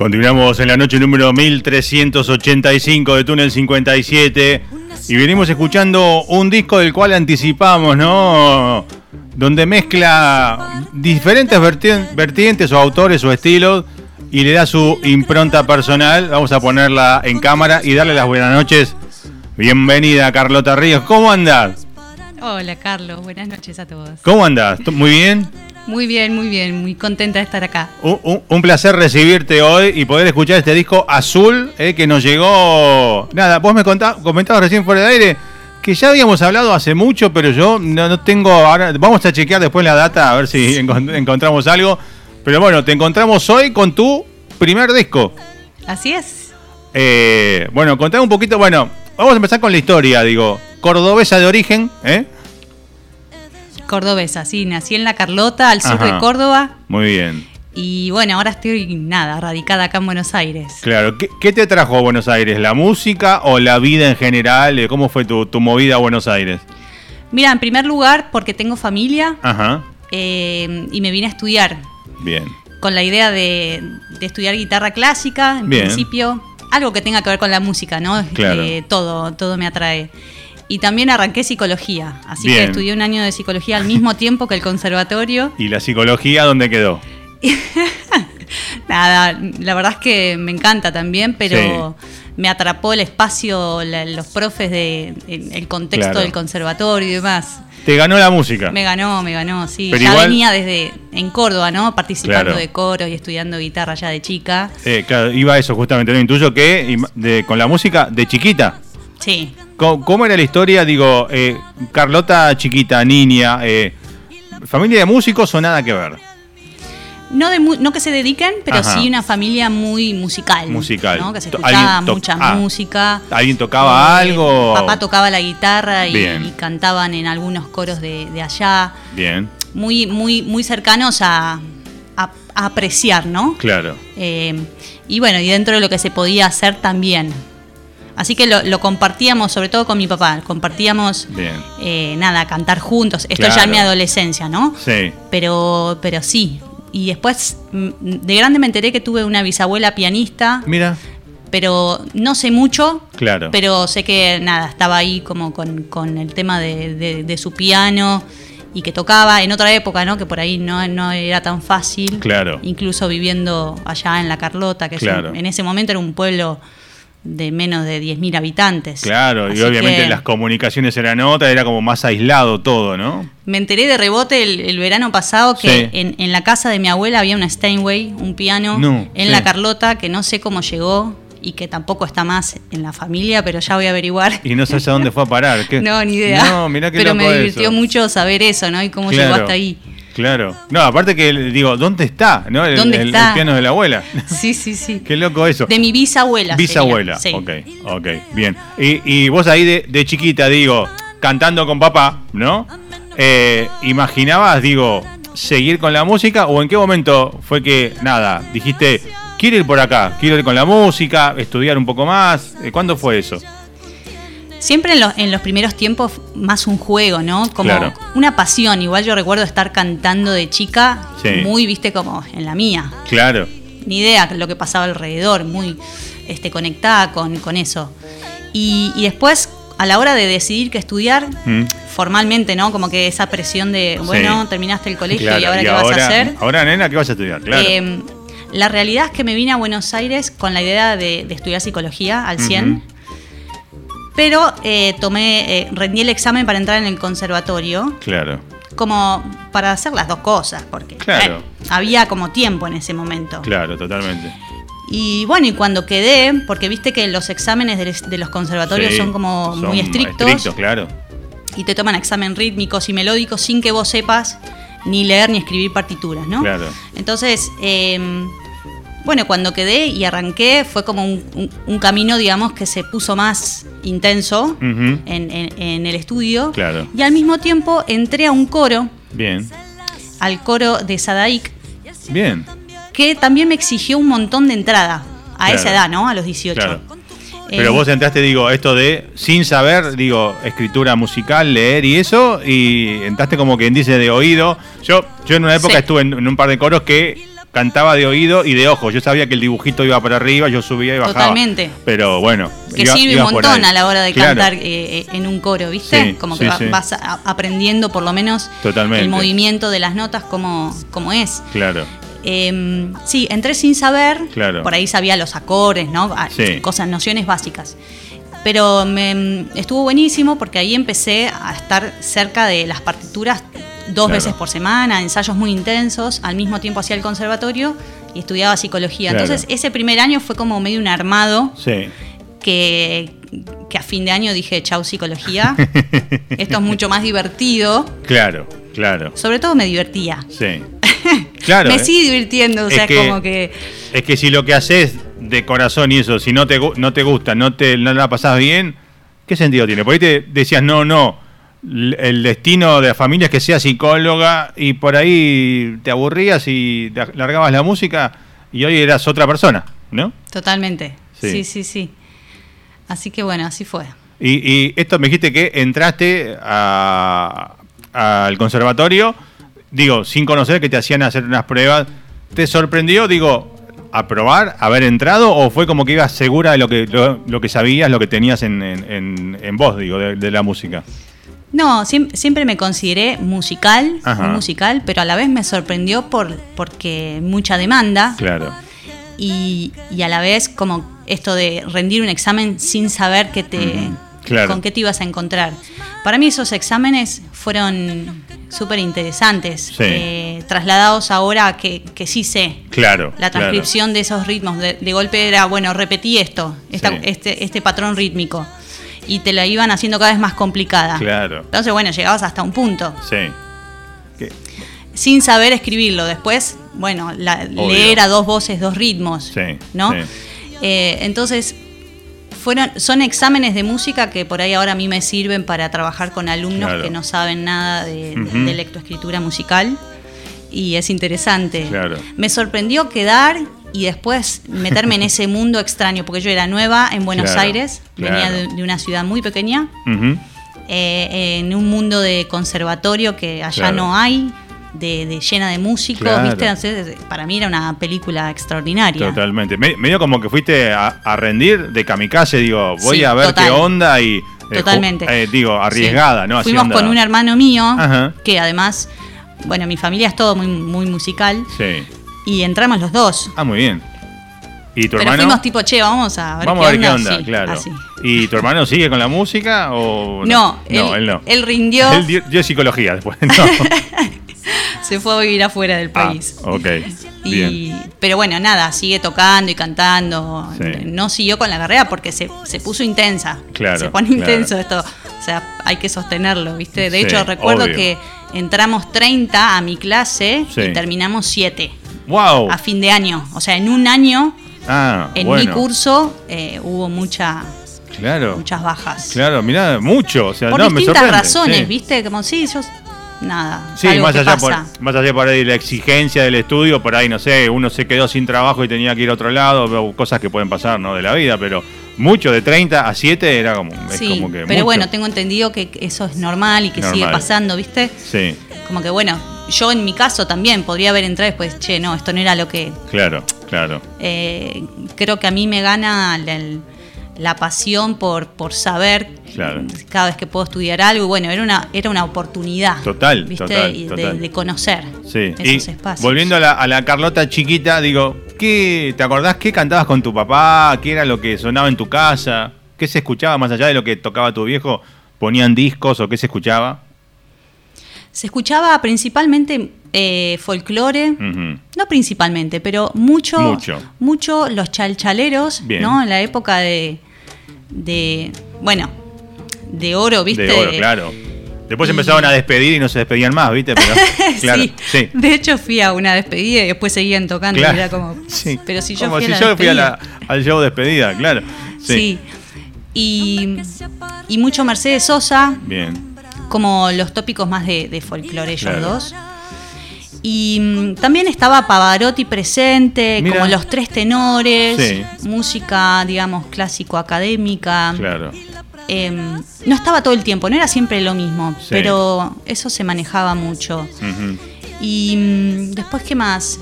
Continuamos en la noche número 1385 de Túnel 57 y venimos escuchando un disco del cual anticipamos, ¿no? Donde mezcla diferentes vertientes o autores o estilos y le da su impronta personal. Vamos a ponerla en cámara y darle las buenas noches. Bienvenida Carlota Ríos, ¿cómo andas? Hola Carlos, buenas noches a todos. ¿Cómo andas? ¿Muy bien? Muy bien, muy bien, muy contenta de estar acá. Un, placer recibirte hoy y poder escuchar este disco azul eh, que nos llegó. Nada, vos me comentabas recién fuera de aire que ya habíamos hablado hace mucho, pero yo no, tengo. Ahora vamos a chequear después la data a ver si encontramos algo. Pero bueno, te encontramos hoy con tu primer disco. Así es. Eh, bueno, contame un poquito. Bueno, vamos a empezar con la historia, digo. Cordobesa de origen, ¿eh? Cordobesa, sí, nací en La Carlota, al sur de Córdoba. Muy bien. Y bueno, ahora estoy, nada, radicada acá en Buenos Aires. Claro, ¿qué, te trajo a Buenos Aires? ¿La música o la vida en general? ¿Cómo fue tu, movida a Buenos Aires? Mira, en primer lugar, porque tengo familia Ajá. Eh, y me vine a estudiar. Bien. Con la idea de, estudiar guitarra clásica, en principio. Algo que tenga que ver con la música, ¿no? Claro. Eh, todo, todo me atrae y también arranqué psicología. Así que estudié un año de psicología al mismo tiempo que el conservatorio. ¿Y la psicología dónde quedó? Nada, la verdad es que me encanta también, pero me atrapó el espacio, los profes, de, el, contexto del conservatorio y demás. ¿Te ganó la música? Me ganó, me ganó, sí. ya venía desde en Córdoba, ¿no? Participando de coros y estudiando guitarra ya de chica. Eh, claro, iba eso justamente. No intuyo que con la música de chiquita. Sí. ¿Cómo, era la historia? Digo, eh, Carlota chiquita, niña, eh, familia de músicos o nada que ver. No, de no que se dediquen, pero sí una familia muy musical. Musical. ¿no? Que se escuchaba mucha ah, música. ¿Alguien tocaba eh, algo? Papá tocaba la guitarra y, cantaban en algunos coros de, allá. Bien. Muy, muy, muy cercanos a, apreciar, ¿no? Claro. y bueno, y dentro de lo que se podía hacer también. Así que lo, compartíamos, sobre todo con mi papá, compartíamos, eh, nada, cantar juntos. Esto ya en mi adolescencia, ¿no? Sí. Pero, pero sí. Y después, mm, de grande me enteré que tuve una bisabuela pianista. Mira. Pero no sé mucho. Claro. Pero sé que, nada, estaba ahí como con, el tema de, su piano y que tocaba en otra época, ¿no? Que por ahí no, no era tan fácil. Claro. Incluso viviendo allá en La Carlota, que en ese momento era un pueblo de menos de 10.000 habitantes. Claro, y obviamente las comunicaciones eran otra, era como más aislado todo, ¿no? Me enteré de rebote el, verano pasado que en, la casa de mi abuela había una Steinway, un piano, en la Carlota, que no sé cómo llegó y que tampoco está más en la familia, pero ya voy a averiguar. Y no sé a dónde fue a parar. No, ni idea. No, mirá qué Pero me divirtió mucho saber eso, ¿no? Y cómo llegó hasta ahí. Claro. No, aparte que digo, ¿dónde está? ¿no? El, ¿Dónde está? piano de la abuela. Sí, sí, sí. Qué loco eso. De mi bisabuela. Bisabuela. Sí. Ok, ok, bien. Y, vos ahí de, chiquita, digo, cantando con papá, ¿no? Eh, ¿Imaginabas, digo, seguir con la música o en qué momento fue que, nada, dijiste, quiero ir por acá, quiero ir con la música, estudiar un poco más? Eh, ¿Cuándo fue eso? Siempre en, los primeros tiempos más un juego, ¿no? Como una pasión. Igual yo recuerdo estar cantando de chica, muy, viste, como en la mía. Claro. Ni idea lo que pasaba alrededor, muy este, conectada con, con eso. Y, después, a la hora de decidir qué estudiar, mm. formalmente, ¿no? Como que esa presión de, bueno, terminaste el colegio y ahora qué vas a hacer. Ahora, nena, ¿qué vas a estudiar? Claro. Em, la realidad es que me vine a Buenos Aires con la idea de, estudiar psicología al 100. Pero eh, tomé, eh, rendí el examen para entrar en el conservatorio. Claro. Como para hacer las dos cosas, porque claro. había como tiempo en ese momento. Claro, totalmente. Y bueno, y cuando quedé, porque viste que los exámenes de, los conservatorios son como muy estrictos. Estrictos, claro. Y te toman examen rítmicos y melódicos sin que vos sepas ni leer ni escribir partituras, ¿no? Claro. Entonces, em, bueno, cuando quedé y arranqué fue como un, camino, digamos, que se puso más intenso en, el estudio. Claro. Y al mismo tiempo entré a un coro. Bien. Al coro de Sadaik. Bien. Que también me exigió un montón de entrada. A esa edad, ¿no? A los 18. Claro. Pero vos entraste, digo, esto de sin saber, digo, escritura musical, leer y eso, y entraste como quien dice de oído. Yo, yo en una época estuve en, un par de coros que cantaba de oído y de ojo. Yo sabía que el dibujito iba para arriba, yo subía y bajaba. Totalmente. Pero bueno. Que sirve un montón a la hora de cantar eh, eh, en un coro, ¿viste? como que vas aprendiendo por lo menos el movimiento de las notas como, como es. Claro. Em, sí, entré sin saber, por ahí sabía los acordes, ¿no? Ah, cosas, nociones básicas. Pero me, estuvo buenísimo porque ahí empecé a estar cerca de las partituras dos veces por semana, ensayos muy intensos, al mismo tiempo hacía el conservatorio y estudiaba psicología. Entonces ese primer año fue como medio un armado que, que a fin de año dije, chau psicología, esto es mucho más divertido. Claro, claro. Sobre todo me divertía. Sí. Claro. me ¿eh? sigue divirtiendo, o sea, como que... Es que si lo que haces de corazón y eso, si no te, no te gusta, no, te, no la pasás bien, ¿qué sentido tiene? Por ahí te decías, no, no, el destino de la familia es que sea psicóloga y por ahí te aburrías y largabas la música y hoy eras otra persona, ¿no? Totalmente. Sí, sí, sí. Así que bueno, así fue. Y, esto me dijiste que entraste al conservatorio digo, sin conocer que te hacían hacer unas pruebas, ¿te sorprendió, digo, aprobar, haber entrado o fue como que ibas segura de lo que, lo, que sabías, lo que tenías en, en, voz, digo, de, la música? No, siempre, me consideré musical, musical, pero a la vez me sorprendió por porque mucha demanda. Claro. Y, y a la vez como esto de rendir un examen sin saber que te, con qué te ibas a encontrar. Para mí esos exámenes fueron súper interesantes, eh, trasladados ahora que, que, sí sé. Claro. La transcripción de esos ritmos. De, golpe era, bueno, repetí esto, este, este patrón rítmico. Y te la iban haciendo cada vez más complicada. Claro. Entonces, bueno, llegabas hasta un punto. Sí. Sin saber escribirlo. Después, bueno, leer a dos voces, dos ritmos. Sí. ¿No? Eh, entonces, fueron, son exámenes de música que por ahí ahora a mí me sirven para trabajar con alumnos que no saben nada de, lectoescritura musical y es interesante. Me sorprendió quedar y después meterme en ese mundo extraño, porque yo era nueva en Buenos Aires, venía de, una ciudad muy pequeña, eh, en un mundo de conservatorio que allá no hay, de, llena de músicos, ¿viste? para mí era una película extraordinaria. Totalmente. medio como que fuiste a, rendir de kamikaze, digo, voy a ver qué onda y... Eh, Totalmente. Eh, digo, arriesgada, ¿no? Fuimos con un hermano mío, que además, bueno, mi familia es todo muy, muy musical. Sí. Y entramos los dos. Ah, muy bien. ¿Y tu Pero fuimos tipo, che, vamos a ver vamos qué a ver onda. qué onda, claro. ¿Y tu hermano sigue con la música o no? No, él, no. Él rindió. Él dio, psicología después. No. se fue a vivir afuera del ah, país. ok. Pero bueno, nada, sigue tocando y cantando. No siguió con la carrera porque se, puso intensa. Claro. Se pone intenso esto. O sea, hay que sostenerlo, ¿viste? De hecho, recuerdo que entramos 30 a mi clase y terminamos 7. ¡Wow! A fin de año. O sea, en un año, ah, en mi curso, eh, hubo mucha. Claro. Muchas bajas. Claro, mira, mucho. O sea, Por no, distintas razones, ¿viste? Como sí, yo nada. Sí, más allá, por, más allá por ahí la exigencia del estudio, por ahí, no sé, uno se quedó sin trabajo y tenía que ir a otro lado, cosas que pueden pasar, ¿no? De la vida, pero mucho, de 30 a 7 era como, sí, Pero bueno, tengo entendido que eso es normal y que sigue pasando, ¿viste? Sí. Como que bueno, yo en mi caso también podría haber entrado después, che, no, esto no era lo que. Claro, claro. Eh, creo que a mí me gana la, pasión por, por saber cada vez que puedo estudiar algo. Y bueno, era una, era una oportunidad. Total, total, De, conocer sí. esos espacios. Volviendo a la, a la Carlota chiquita, digo, ¿qué, ¿te acordás qué cantabas con tu papá? ¿Qué era lo que sonaba en tu casa? ¿Qué se escuchaba más allá de lo que tocaba tu viejo? ¿Ponían discos o qué se escuchaba? Se escuchaba principalmente eh, folclore, no principalmente, pero mucho, mucho, los chalchaleros, ¿no? En la época de, de, bueno, de oro, ¿viste? De oro, claro. Después empezaron a despedir y no se despedían más, ¿viste? Pero, claro, sí. De hecho, fui a una despedida y después seguían tocando. Y era como. Pero si yo como fui si a la yo fui al show despedida, claro. Sí. Y, y mucho Mercedes Sosa. Bien como los tópicos más de, folclore ellos dos. Y mm, también estaba Pavarotti presente, como los tres tenores, música, digamos, clásico-académica. Claro. Em, no estaba todo el tiempo, no era siempre lo mismo, pero eso se manejaba mucho. Y mm, después, ¿qué más?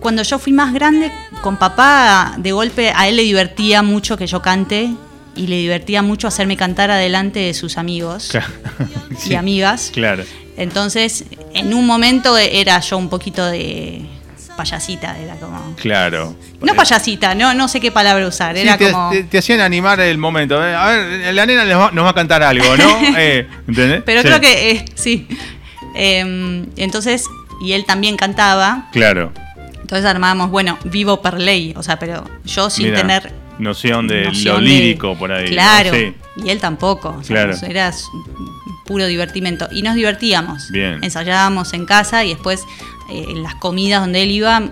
Cuando yo fui más grande, con papá, de golpe a él le divertía mucho que yo cante y le divertía mucho hacerme cantar adelante de sus amigos y amigas. Claro. Entonces, en un momento era yo un poquito de payasita, era como. Claro. No payasita, no, no sé qué palabra usar. Era te, como. Te, hacían animar el momento. Eh, a ver, la nena nos va, a cantar algo, ¿no? Eh, ¿Entendés? Pero creo que eh, sí. Em, entonces, y él también cantaba. Claro. Entonces armábamos, bueno, vivo per ley, o sea, pero yo sin tener noción de lo lírico por ahí. Claro, y él tampoco. claro. era puro divertimento. Y nos divertíamos. Bien. Ensayábamos en casa y después eh, en las comidas donde él iba,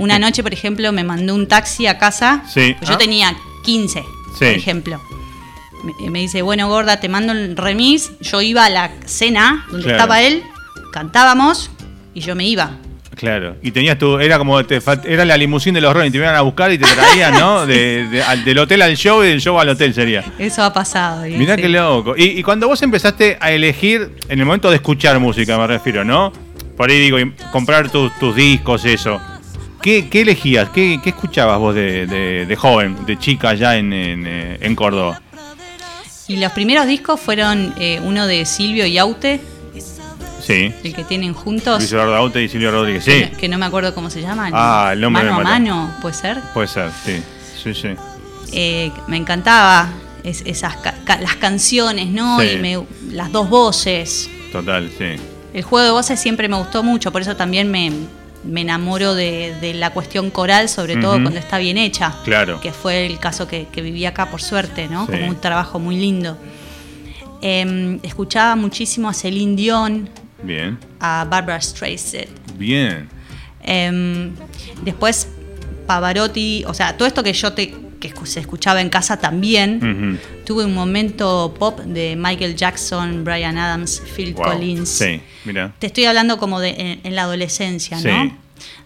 una noche, por ejemplo, me mandó un taxi a casa. Sí. Yo ah. tenía 15, por ejemplo. Me, dice, bueno, gorda, te mando el remis. Yo iba a la cena donde estaba él, cantábamos y yo me iba. Claro, y tenías tu, era como, te, era la limusín de los Rolling, te iban a buscar y te traían, ¿no? del hotel al show y del show al hotel sería. Eso ha pasado. Mirá qué loco. Y, cuando vos empezaste a elegir, en el momento de escuchar música me refiero, ¿no? Por ahí digo, comprar tus, discos, eso. ¿Qué, elegías? ¿Qué, escuchabas vos de, joven, de chica allá en, en, Córdoba? Y los primeros discos fueron eh, uno de Silvio y Aute, el que tienen juntos. Luis Eduardo Aute y Silvio Rodríguez, sí. Que no, me acuerdo cómo se llama. Ah, el nombre Mano a mano, ¿puede ser? Puede ser, sí. Sí, sí. Eh, me encantaba esas las canciones, ¿no? Y las dos voces. Total, sí. El juego de voces siempre me gustó mucho, por eso también me, enamoro de, la cuestión coral, sobre todo cuando está bien hecha. Claro. Que fue el caso que, viví acá, por suerte, ¿no? Como un trabajo muy lindo. Em, escuchaba muchísimo a Celine Dion, Bien. A Barbara Streisand. Bien. Em, después Pavarotti, o sea, todo esto que yo te que se escuchaba en casa también. Tuve un momento pop de Michael Jackson, Brian Adams, Phil Collins. Sí, mira. Te estoy hablando como de en, la adolescencia, ¿no?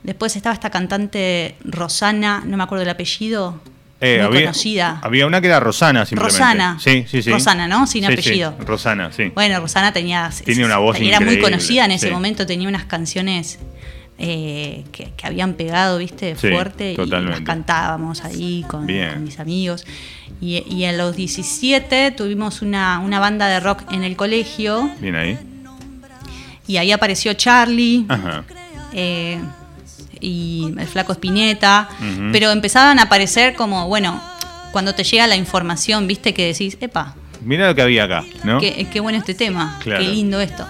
Después estaba esta cantante Rosana, no me acuerdo el apellido. Eh, muy había, conocida. Había una que era Rosana, simplemente. Rosana. Sí, sí, sí. Rosana, ¿no? Sin apellido. Rosana, sí. Bueno, Rosana tenía. Tiene una voz Era muy conocida en ese momento, tenía unas canciones eh, que, habían pegado, ¿viste? Fuerte. Y las cantábamos ahí con, mis amigos. Y, y, a los 17 tuvimos una, una banda de rock en el colegio. Bien ahí. Y ahí apareció Charlie. Ajá. Eh, y el flaco Espineta, pero empezaban a aparecer como, bueno, cuando te llega la información, viste que decís, epa. Mira lo que había acá, ¿no? Qué, qué bueno este tema, qué lindo esto.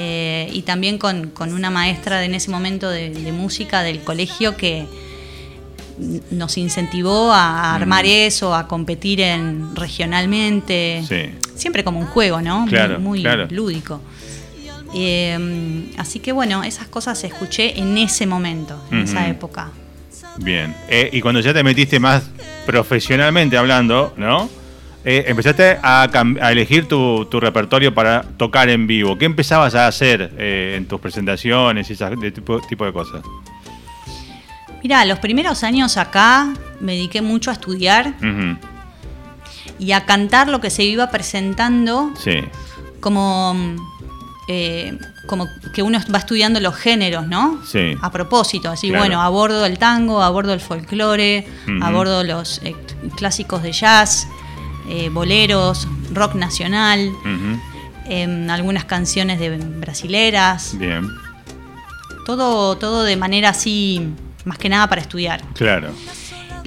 Eh, y también con, una maestra de, en ese momento de, música del colegio que nos incentivó a armar eso, a competir en regionalmente. Siempre como un juego, ¿no? muy, lúdico. Eh, así que bueno, esas cosas escuché en ese momento, en esa época. Bien. Eh, y cuando ya te metiste más profesionalmente hablando, ¿no? Eh, empezaste a, elegir tu, repertorio para tocar en vivo. ¿Qué empezabas a hacer en tus presentaciones y ese tipo, de cosas? Mira, los primeros años acá me dediqué mucho a estudiar. y a cantar lo que se iba presentando sí. como, eh, como que uno va estudiando los géneros, ¿no? Sí. A propósito, así, bueno, a bordo del tango, a bordo del folclore, a bordo de los eh, clásicos de jazz, eh, boleros, rock nacional, em, algunas canciones de brasileras. Bien. Todo, todo de manera así, más que nada para estudiar. Claro.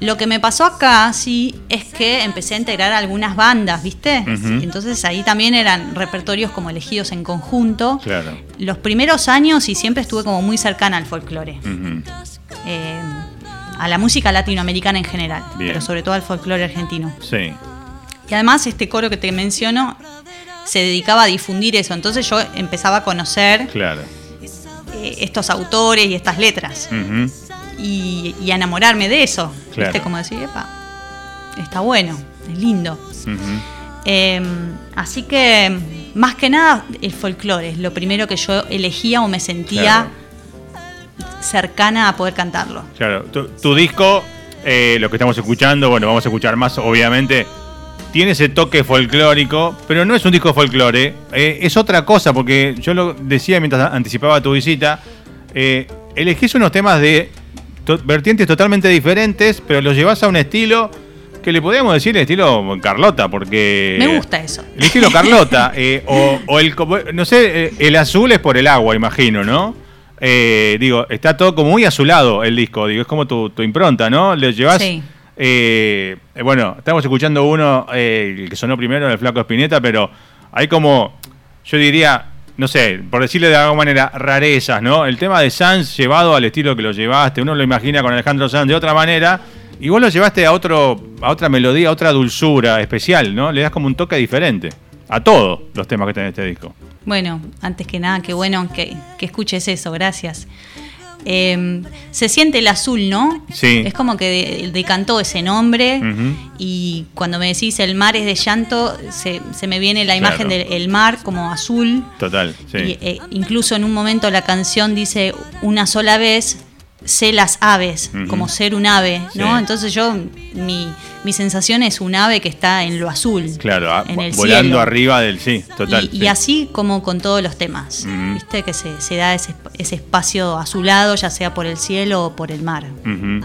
Lo que me pasó acá, sí, es que empecé a integrar algunas bandas, ¿viste? Entonces ahí también eran repertorios como elegidos en conjunto. Claro. Los primeros años y siempre estuve como muy cercana al folclore. Eh, a la música latinoamericana en general, pero sobre todo al folclore argentino. Sí. Y además este coro que te menciono se dedicaba a difundir eso, entonces yo empezaba a conocer claro. Eh, estos autores y estas letras y, enamorarme de eso. ¿Viste? Como decir, epa, está bueno, es lindo. Em, así que, más que nada, el folclore es lo primero que yo elegía o me sentía cercana a poder cantarlo. Claro, tu, disco, eh, lo que estamos escuchando, bueno, vamos a escuchar más, obviamente. Tiene ese toque folclórico, pero no es un disco de folclore, eh, es otra cosa, porque yo lo decía mientras anticipaba tu visita, eh, elegís unos temas de vertientes totalmente diferentes, pero los llevas a un estilo que le podríamos decir el estilo Carlota, porque... Me gusta eso. El estilo Carlota, eh, o, el, no sé, eh, el azul es por el agua, imagino, ¿no? Eh, digo, está todo como muy azulado el disco, digo, es como tu, impronta, ¿no? Le llevas... Sí. bueno, estamos escuchando uno, el que sonó primero, el Flaco Espineta, pero hay como, yo diría, no sé, por decirle de alguna manera, rarezas, ¿no? El tema de Sanz llevado al estilo que lo llevaste, uno lo imagina con Alejandro Sanz de otra manera, y vos lo llevaste a, otro, a otra melodía, a otra dulzura especial, ¿no? Le das como un toque diferente a todos los temas que tiene este disco. Bueno, antes que nada, qué bueno que, que escuches eso, gracias. Em, se siente el azul, ¿no? Sí. Es como que decantó ese nombre y cuando me decís el mar es de llanto, se, me viene la imagen del mar como azul. Total, sí. Eh, incluso en un momento la canción dice una sola vez sé las aves, como ser un ave, ¿no? Entonces yo, mi, mi, sensación es un ave que está en lo azul. Claro, en el volando arriba del, sí, total. Y, así como con todos los temas, ¿viste? Que se, se da ese, ese, espacio azulado, ya sea por el cielo o por el mar.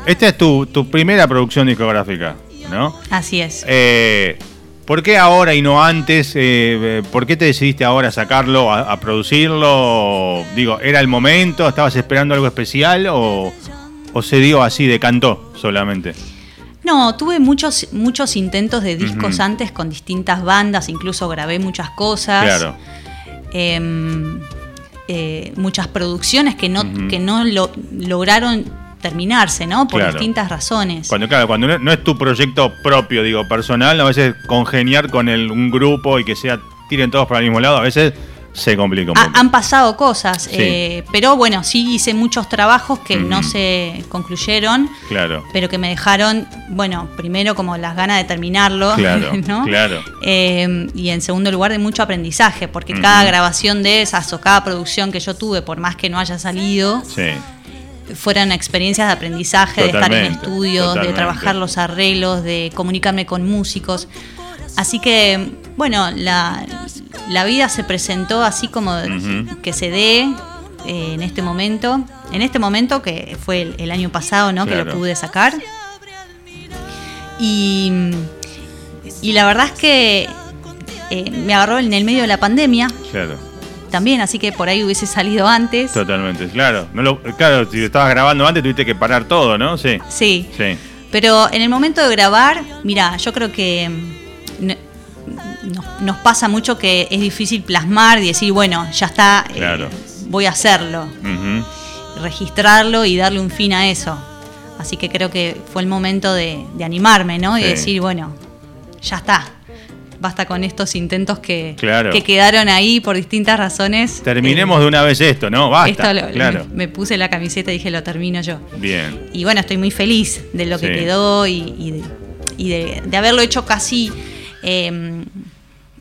Esta es tu, tu primera producción discográfica, ¿no? Así es. Eh, ¿Por qué ahora y no antes? Eh, ¿Por qué te decidiste ahora sacarlo, a, producirlo? Digo, ¿era el momento? ¿Estabas esperando algo especial o, se dio así, de canto solamente? No, tuve muchos, muchos intentos de discos antes con distintas bandas, incluso grabé muchas cosas. Claro. Em, eh, muchas producciones que no, que no lo, lograron terminarse, ¿no? Por distintas razones. Cuando, claro, cuando no, es tu proyecto propio, digo, personal, a veces congeniar con el, un grupo y que sea tiren todos para el mismo lado, a veces se complica un poco. han pasado cosas, eh, pero bueno, sí hice muchos trabajos que no se concluyeron, claro. pero que me dejaron, bueno, primero como las ganas de terminarlo, claro, ¿no? Claro. Eh, y en segundo lugar de mucho aprendizaje, porque cada grabación de esas o cada producción que yo tuve, por más que no haya salido, sí fueran experiencias de aprendizaje, de estar en estudios, de trabajar los arreglos, de comunicarme con músicos. Así que, bueno, la, vida se presentó así como que se dé eh, en este momento. En este momento, que fue el, año pasado, ¿no? Que lo pude sacar. Y, y la verdad es que eh, me agarró en el medio de la pandemia. Claro también, así que por ahí hubiese salido antes. Totalmente, claro. No lo, claro, si estabas grabando antes tuviste que parar todo, ¿no? Sí. Sí. sí. Pero en el momento de grabar, mira, yo creo que mm, nos pasa mucho que es difícil plasmar y decir, bueno, ya está, eh, voy a hacerlo. Registrarlo y darle un fin a eso. Así que creo que fue el momento de, animarme, ¿no? Y decir, bueno, ya está basta con estos intentos que, que quedaron ahí por distintas razones. Terminemos de una vez esto, ¿no? Basta. claro. me, puse la camiseta y dije, lo termino yo. Bien. Y bueno, estoy muy feliz de lo que quedó y, de, haberlo hecho casi em,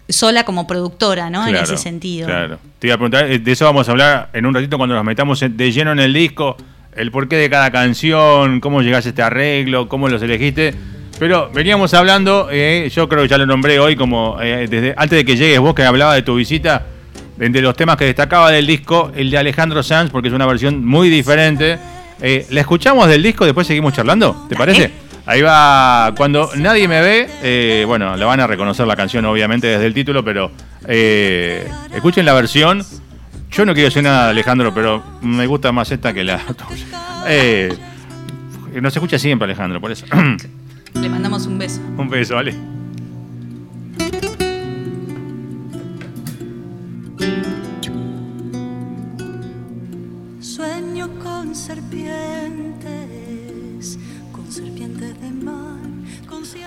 sola como productora, ¿no? en ese sentido. Claro. Te iba a preguntar, eh, de eso vamos a hablar en un ratito cuando nos metamos de lleno en el disco, el porqué de cada canción, cómo llegaste a este arreglo, cómo los elegiste. Pero veníamos hablando, eh, yo creo que ya lo nombré hoy como eh, desde antes de que llegues vos que hablaba de tu visita, entre los temas que destacaba del disco, el de Alejandro Sanz, porque es una versión muy diferente. Eh, ¿La escuchamos del disco, después seguimos charlando? ¿Te parece? Ahí va, cuando nadie me ve, bueno, la van a reconocer la canción obviamente desde el título, pero escuchen la versión. Yo no quiero decir nada de Alejandro, pero me gusta más esta que la eh, no se escucha siempre Alejandro, por eso. Le mandamos un beso. Un beso, vale. Sueño con serpientes, con serpientes de mar.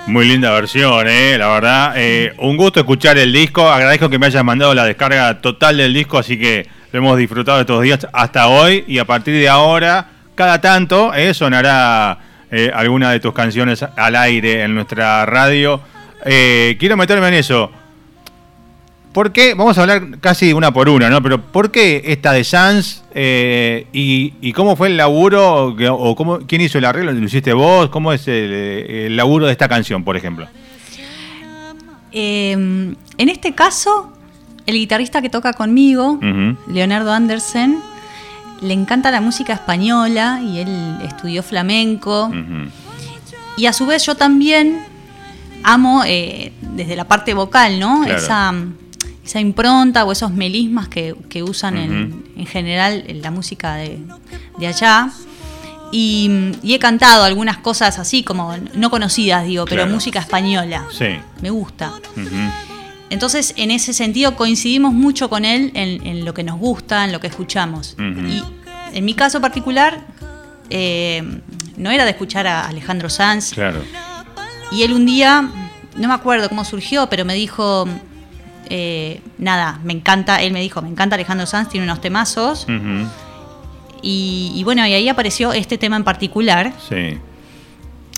Muy linda versión, eh, la verdad. Eh, un gusto escuchar el disco. Agradezco que me hayas mandado la descarga total del disco, así que lo hemos disfrutado estos días hasta hoy. Y a partir de ahora, cada tanto eh, sonará eh, alguna de tus canciones al aire en nuestra radio. Eh, quiero meterme en eso. ¿Por qué? Vamos a hablar casi una por una, ¿no? Pero ¿por qué esta de Sans? Eh, y, cómo fue el laburo? ¿O cómo, quién hizo el arreglo? ¿Lo hiciste vos? ¿Cómo es el, laburo de esta canción, por ejemplo? Em, en este caso, el guitarrista que toca conmigo, Leonardo Andersen, le encanta la música española y él estudió flamenco. Y a su vez yo también amo eh, desde la parte vocal, ¿no? Esa, esa, impronta o esos melismas que, usan en, general en la música de, allá. Y, he cantado algunas cosas así, como no conocidas, digo, pero música española. Sí. Me gusta. Entonces, en ese sentido, coincidimos mucho con él en, lo que nos gusta, en lo que escuchamos. Y en mi caso particular, eh, no era de escuchar a Alejandro Sanz. Claro. Y él un día, no me acuerdo cómo surgió, pero me dijo, eh, nada, me encanta, él me dijo, me encanta Alejandro Sanz, tiene unos temazos. y, y, bueno, y ahí apareció este tema en particular. Sí.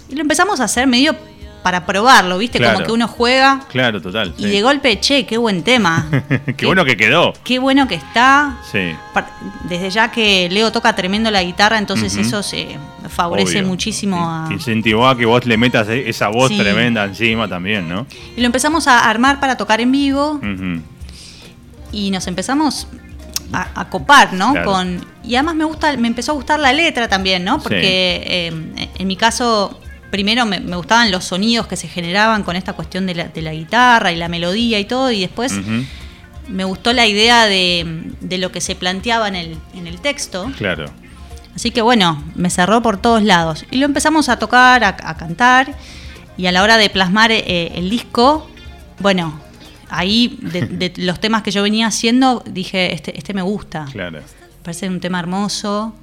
Y lo empezamos a hacer medio para probarlo, ¿viste? Como que uno juega. Claro, total. Y de golpe, che, qué buen tema. qué, bueno que quedó. Qué bueno que está. Sí. Desde ya que Leo toca tremendo la guitarra, entonces eso se favorece muchísimo a. Incentivó a que vos le metas e-, esa voz tremenda encima también, ¿no? Y lo empezamos a armar para tocar en vivo. Y nos empezamos a, copar, ¿no? Con, y además me gusta, me empezó a gustar la letra también, ¿no? Porque eh, en mi caso primero me, gustaban los sonidos que se generaban con esta cuestión de la, guitarra y la melodía y todo, y después me gustó la idea de, lo que se planteaba en el, en el texto. Claro. Así que bueno, me cerró por todos lados. Y lo empezamos a tocar, a, cantar, y a la hora de plasmar eh, el disco, bueno, ahí de, los temas que yo venía haciendo, dije, este, este me gusta. Claro. Parece un tema hermoso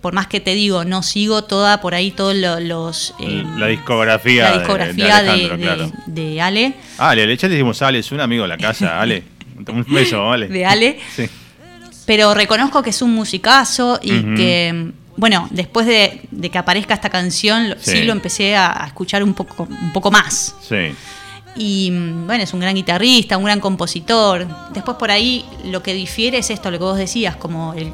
por más que te digo, no sigo toda por ahí todos los... Eh, la discografía, la discografía de, Ale. Ale, ya le decimos Ale, es un amigo de la casa, Ale. Un beso, Ale. De Ale. Sí. Pero reconozco que es un musicazo y que, bueno, después de, que aparezca esta canción, sí, lo empecé a, escuchar un poco, un poco más. Sí. Y bueno, es un gran guitarrista, un gran compositor. Después por ahí lo que difiere es esto, lo que vos decías, como el, eh,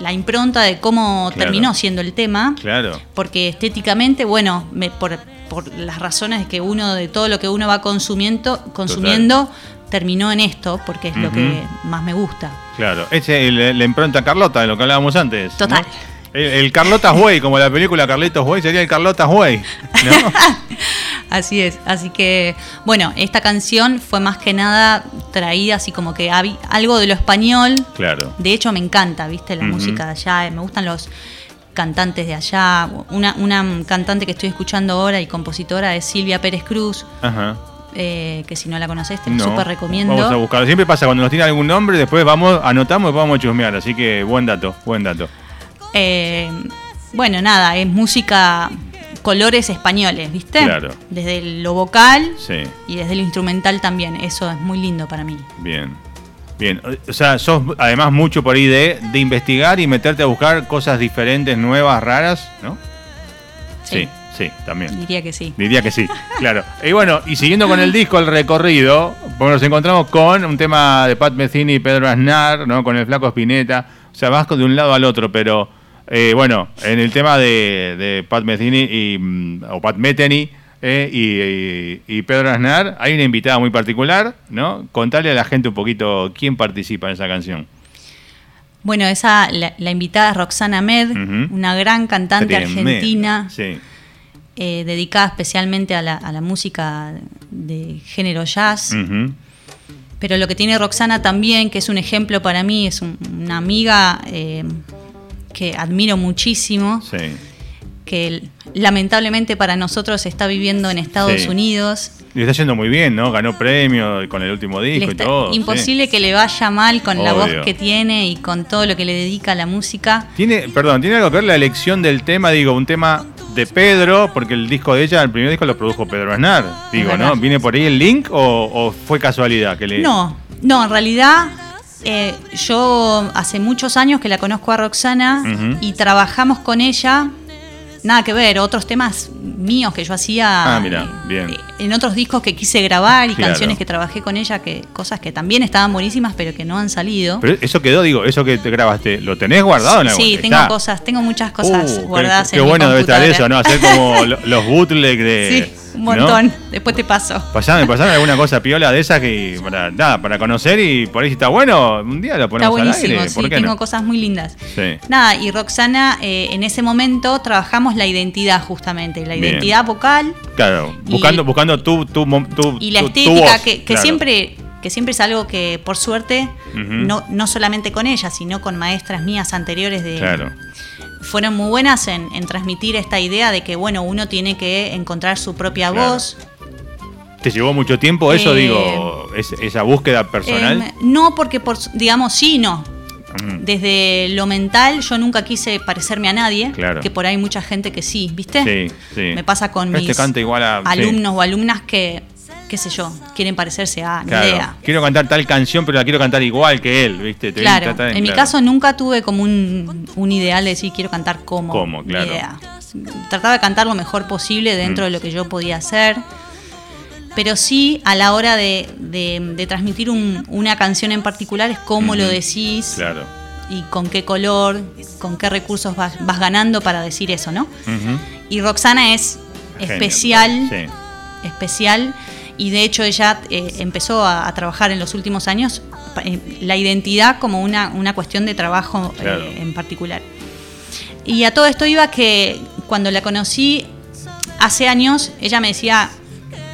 la impronta de cómo terminó siendo el tema. Claro. Porque estéticamente, bueno, me, por, las razones que uno, de todo lo que uno va consumiendo, consumiendo terminó en esto, porque es lo que más me gusta. Claro, es la impronta Carlota, de lo que hablábamos antes. Total. El, Carlota's Way, como la película Carlitos Way, sería el Carlota's Way. así es. Así que, bueno, esta canción fue más que nada traída así como que algo de lo español. Claro. De hecho, me encanta, ¿viste? La música de allá. Me gustan los cantantes de allá. Una, una cantante que estoy escuchando ahora y compositora es Silvia Pérez Cruz. Ajá. Eh, que si no la conoces te súper recomiendo. Vamos a buscarlo. Siempre pasa cuando nos tiene algún nombre, después vamos, anotamos y vamos a chusmear. Así que buen dato, buen dato. Eh, bueno, nada, es música colores españoles, ¿viste? Claro. Desde lo vocal y desde lo instrumental también. Eso es muy lindo para mí. Bien. Bien, o sea, sos además mucho por ahí de, investigar y meterte a buscar cosas diferentes, nuevas, raras, ¿no? Sí. sí, también. Diría que sí. Diría que sí, claro. Y bueno, y siguiendo con el disco, el recorrido, pues nos encontramos con un tema de Pat Metheny y Pedro Aznar, ¿no? Con el flaco Spinetta. O sea, vas de un lado al otro, pero eh, bueno, en el tema de, Pat Metheny y, mm, o Pat Metheny, Eh, y, Pedro Aznar, hay una invitada muy particular, ¿no? Contale a la gente un poquito quién participa en esa canción. Bueno, esa, la, invitada es Roxana Med, una gran cantante argentina, eh, dedicada especialmente a la, música de género jazz. Pero lo que tiene Roxana también, que es un ejemplo para mí, es una amiga eh, que admiro muchísimo. que lamentablemente para nosotros está viviendo en Estados Unidos. Y está yendo muy bien, ¿no? Ganó premio con el último disco y todo. Imposible que le vaya mal con la voz que tiene y con todo lo que le dedica a la música. Tiene, perdón, tiene algo que ver la elección del tema, digo, un tema de Pedro, porque el disco de ella, el primer disco lo produjo Pedro Aznar. Digo, ¿no? ¿Viene por ahí el link o, fue casualidad que le.? No, no, en realidad. Eh, yo hace muchos años que la conozco a Roxana y trabajamos con ella nada que ver, otros temas míos que yo hacía ah, bien. Eh, en otros discos que quise grabar y canciones que trabajé con ella, que cosas que también estaban buenísimas pero que no han salido. Pero eso quedó, digo, eso que te grabaste, ¿lo tenés guardado en Sí, tengo cosas, tengo muchas cosas uh, guardadas qué, en Qué bueno debe estar eso, ¿no? Hacer como los bootlegs de... Sí un montón. Después te paso. Pasame, pasame alguna cosa piola de esas que para nada, para conocer y por ahí si está bueno, un día lo ponemos está buenísimo, al Sí, tengo cosas muy lindas. Nada, y Roxana, eh, en ese momento trabajamos la identidad justamente, la identidad vocal. Claro, buscando, buscando tu, tu, tu, Y la estética, que, siempre que siempre es algo que por suerte, no, no solamente con ella, sino con maestras mías anteriores de, claro fueron muy buenas en, transmitir esta idea de que, bueno, uno tiene que encontrar su propia voz. ¿Te llevó mucho tiempo eso, eh, digo, esa búsqueda personal? Eh, no, porque, por, digamos, sí no. Desde lo mental, yo nunca quise parecerme a nadie, claro. que por ahí hay mucha gente que sí, ¿viste? Sí, sí. Me pasa con este mis alumnos o alumnas que qué sé yo, quieren parecerse a idea. Quiero cantar tal canción, pero la quiero cantar igual que él, ¿viste? claro, en, mi caso nunca tuve como un, ideal de decir quiero cantar como, como claro. idea. Trataba de cantar lo mejor posible dentro mm. de lo que yo podía hacer, pero sí a la hora de, transmitir una canción en particular es cómo lo decís. Claro. Y con qué color, con qué recursos vas, ganando para decir eso, ¿no? Y Roxana es especial, especial y de hecho ella eh, empezó a, trabajar en los últimos años eh, la identidad como una, una cuestión de trabajo eh, en particular. Y a todo esto iba que cuando la conocí hace años, ella me decía,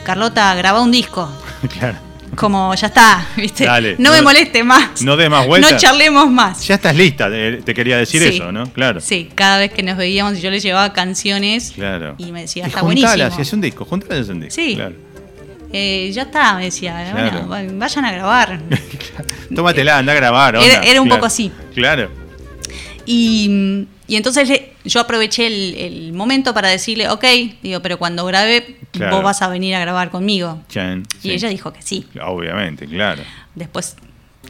Carlota, graba un disco. Claro. Como ya está, ¿viste? no, me moleste más. No de más vueltas. No charlemos más. Ya estás lista, te quería decir eso, ¿no? Claro. Sí, cada vez que nos veíamos yo le llevaba canciones claro. y me decía, está buenísimo. si es un disco, juntalas es un disco. Sí. Claro. Eh, ya está, me decía, bueno, vayan a grabar. Tómatela, anda a grabar. era, un poco así. Claro. Y, entonces yo aproveché el, momento para decirle, ok, digo, pero cuando grabe, vos vas a venir a grabar conmigo. y ella dijo que sí. Obviamente, claro. Después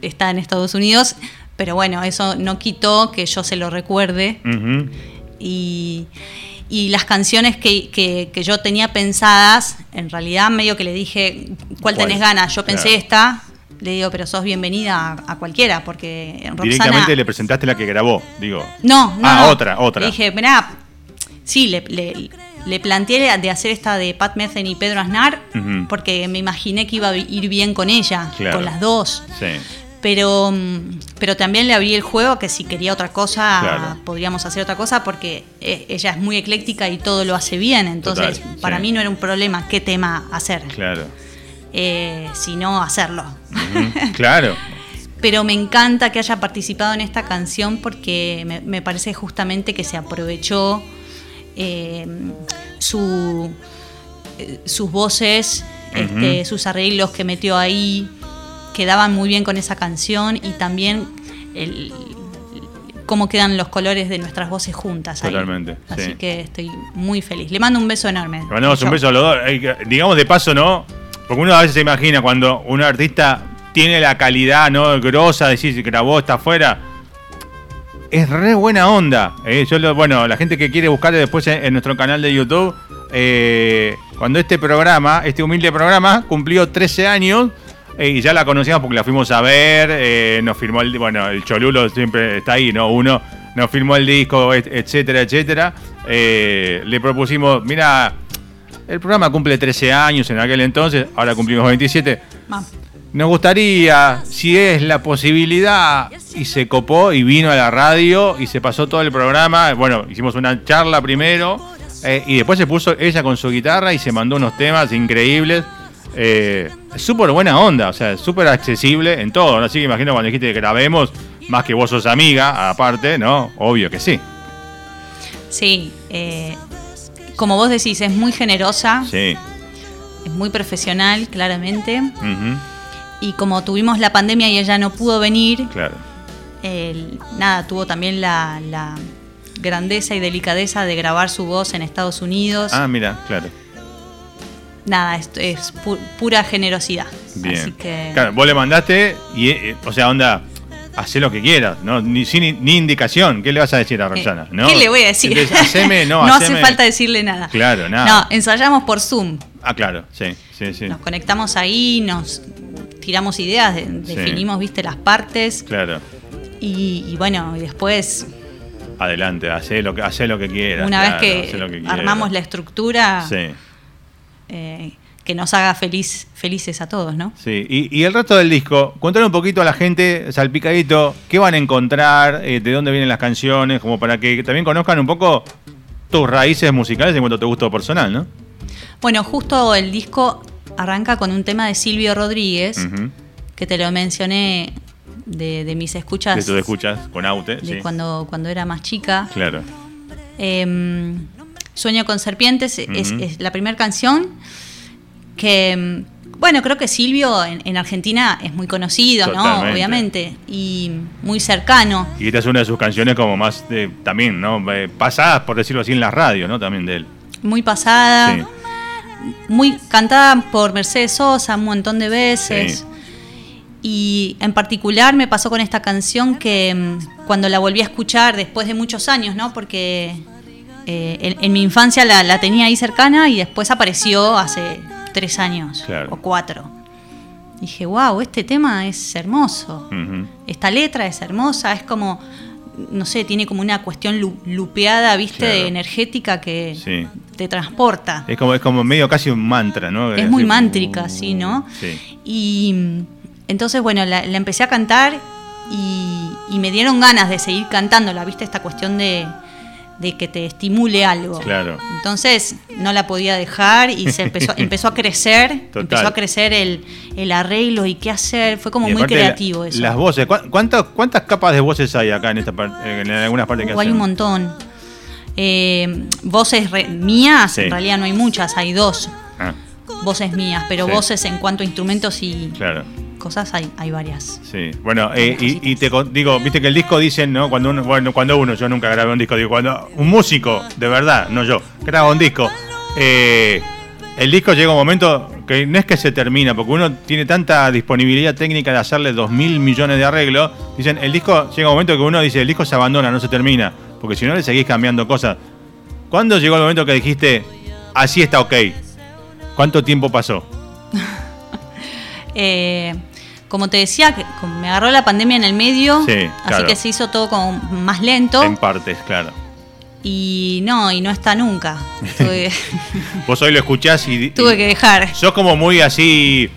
está en Estados Unidos, pero bueno, eso no quitó que yo se lo recuerde. Y y las canciones que, yo tenía pensadas, en realidad medio que le dije, ¿cuál, tenés ganas? Yo pensé esta, le digo, pero sos bienvenida a, cualquiera, porque Roxana... Directamente le presentaste la que grabó, digo. No, no. Ah, otra, otra. Le dije, mirá, sí, le, le, planteé de hacer esta de Pat Metheny y Pedro Aznar, porque me imaginé que iba a ir bien con ella, con las dos. Sí. Pero, mm, pero también le abrí el juego que si quería otra cosa, podríamos hacer otra cosa, porque e, ella es muy ecléctica y todo lo hace bien. Entonces, para mí no era un problema qué tema hacer. Claro. Eh, sino hacerlo. Claro. pero me encanta que haya participado en esta canción porque me, parece justamente que se aprovechó eh, su, eh, sus voces, este, sus arreglos que metió ahí quedaban muy bien con esa canción y también el, cómo quedan los colores de nuestras voces juntas. Totalmente. Así que estoy muy feliz. Le mando un beso enorme. Le mandamos un beso a los dos. Digamos de paso, ¿no? Porque uno a veces se imagina cuando un artista tiene la calidad, ¿no? Grosa, decir grabó está afuera. Es re buena onda. ¿eh? Yo bueno, la gente que quiere buscarle después en, nuestro canal de YouTube, eh, cuando este programa, este humilde programa, cumplió 13 años, y ya la conocíamos porque la fuimos a ver, eh, nos firmó el, bueno, el Cholulo siempre está ahí, ¿no? Uno nos firmó el disco, etcétera, etcétera. Eh, le propusimos, mira, el programa cumple 13 años en aquel entonces, ahora cumplimos 27. Nos gustaría, si es la posibilidad, y se copó y vino a la radio y se pasó todo el programa. Bueno, hicimos una charla primero eh, y después se puso ella con su guitarra y se mandó unos temas increíbles. Eh, súper buena onda, o sea, súper accesible en todo. Así que imagino cuando dijiste que grabemos, más que vos sos amiga, aparte, ¿no? Obvio que sí. Sí, eh, como vos decís, es muy generosa. Sí. Es muy profesional, claramente. Y como tuvimos la pandemia y ella no pudo venir, claro. nada, tuvo también la, grandeza y delicadeza de grabar su voz en Estados Unidos. Ah, mira, claro. Nada, esto es pura generosidad. Bien. Así que... Claro, vos le mandaste y, eh, o sea, onda, hacé lo que quieras, ¿no? Ni, sin, ni indicación. ¿Qué le vas a decir a eh, Roxana? ¿no? ¿Qué le voy a decir? no, no hace falta decirle nada. Claro, nada. No, ensayamos por Zoom. Ah, claro, sí, sí, sí. Nos conectamos ahí, nos tiramos ideas, definimos, viste, las partes. Claro. Y, bueno, y después... Adelante, hacé lo que, hacé lo que quieras. Una vez que, armamos la estructura... Sí. Eh, que nos haga feliz, felices a todos, ¿no? Sí, y, el resto del disco, cuéntale un poquito a la gente, salpicadito, qué van a encontrar, eh, de dónde vienen las canciones, como para que también conozcan un poco tus raíces musicales en cuanto a tu gusto personal, ¿no? Bueno, justo el disco arranca con un tema de Silvio Rodríguez, que te lo mencioné de, mis escuchas. De tus escuchas con Aute, de cuando, cuando era más chica. Claro. Em, Sueño con serpientes es, es, la primera canción que, bueno, creo que Silvio en, Argentina es muy conocido, ¿no? Obviamente, y muy cercano. Y esta es una de sus canciones como más de, también, ¿no? Eh, pasadas, por decirlo así, en la radio, ¿no? También de él. Muy pasada. Muy cantada por Mercedes Sosa un montón de veces. Y en particular me pasó con esta canción que mm, cuando la volví a escuchar después de muchos años, ¿no? Porque eh, en, mi infancia la, la, tenía ahí cercana y después apareció hace tres años o cuatro. Dije, wow, este tema es hermoso. Esta letra es hermosa, es como, no sé, tiene como una cuestión lupeada, viste, energética que te transporta. Es como, es como medio casi un mantra, ¿no? Es, muy mántrica, sí, ¿no? Y entonces, bueno, la, empecé a cantar y, y me dieron ganas de seguir cantándola, viste, esta cuestión de de que te estimule algo. Claro. Entonces no la podía dejar y se empezó, empezó a crecer, empezó a crecer el, arreglo y qué hacer. Fue como muy creativo eso. Las voces, ¿cuántas, ¿cuántas capas de voces hay acá en esta parte, en algunas partes que Hay un montón. Eh, voces mías, en realidad no hay muchas, hay dos. Ah. Voces mías, pero voces en cuanto a instrumentos y, claro cosas hay, hay varias. Sí, bueno, eh, y, te digo, viste que el disco dicen, ¿no? Cuando uno, bueno, cuando uno, yo nunca grabé un disco, digo, cuando un músico, de verdad, no yo, graba un disco, eh, el disco llega un momento que no es que se termina, porque uno tiene tanta disponibilidad técnica de hacerle dos mil millones de arreglos, dicen, el disco llega un momento que uno dice, el disco se abandona, no se termina, porque si no le seguís cambiando cosas. ¿Cuándo llegó el momento que dijiste, así está ok? ¿Cuánto tiempo pasó? eh, como te decía, que me agarró la pandemia en el medio, así que se hizo todo como más lento. En partes, claro. Y no, y no está nunca. Vos hoy lo escuchás y... Tuve que dejar. Sos como muy así...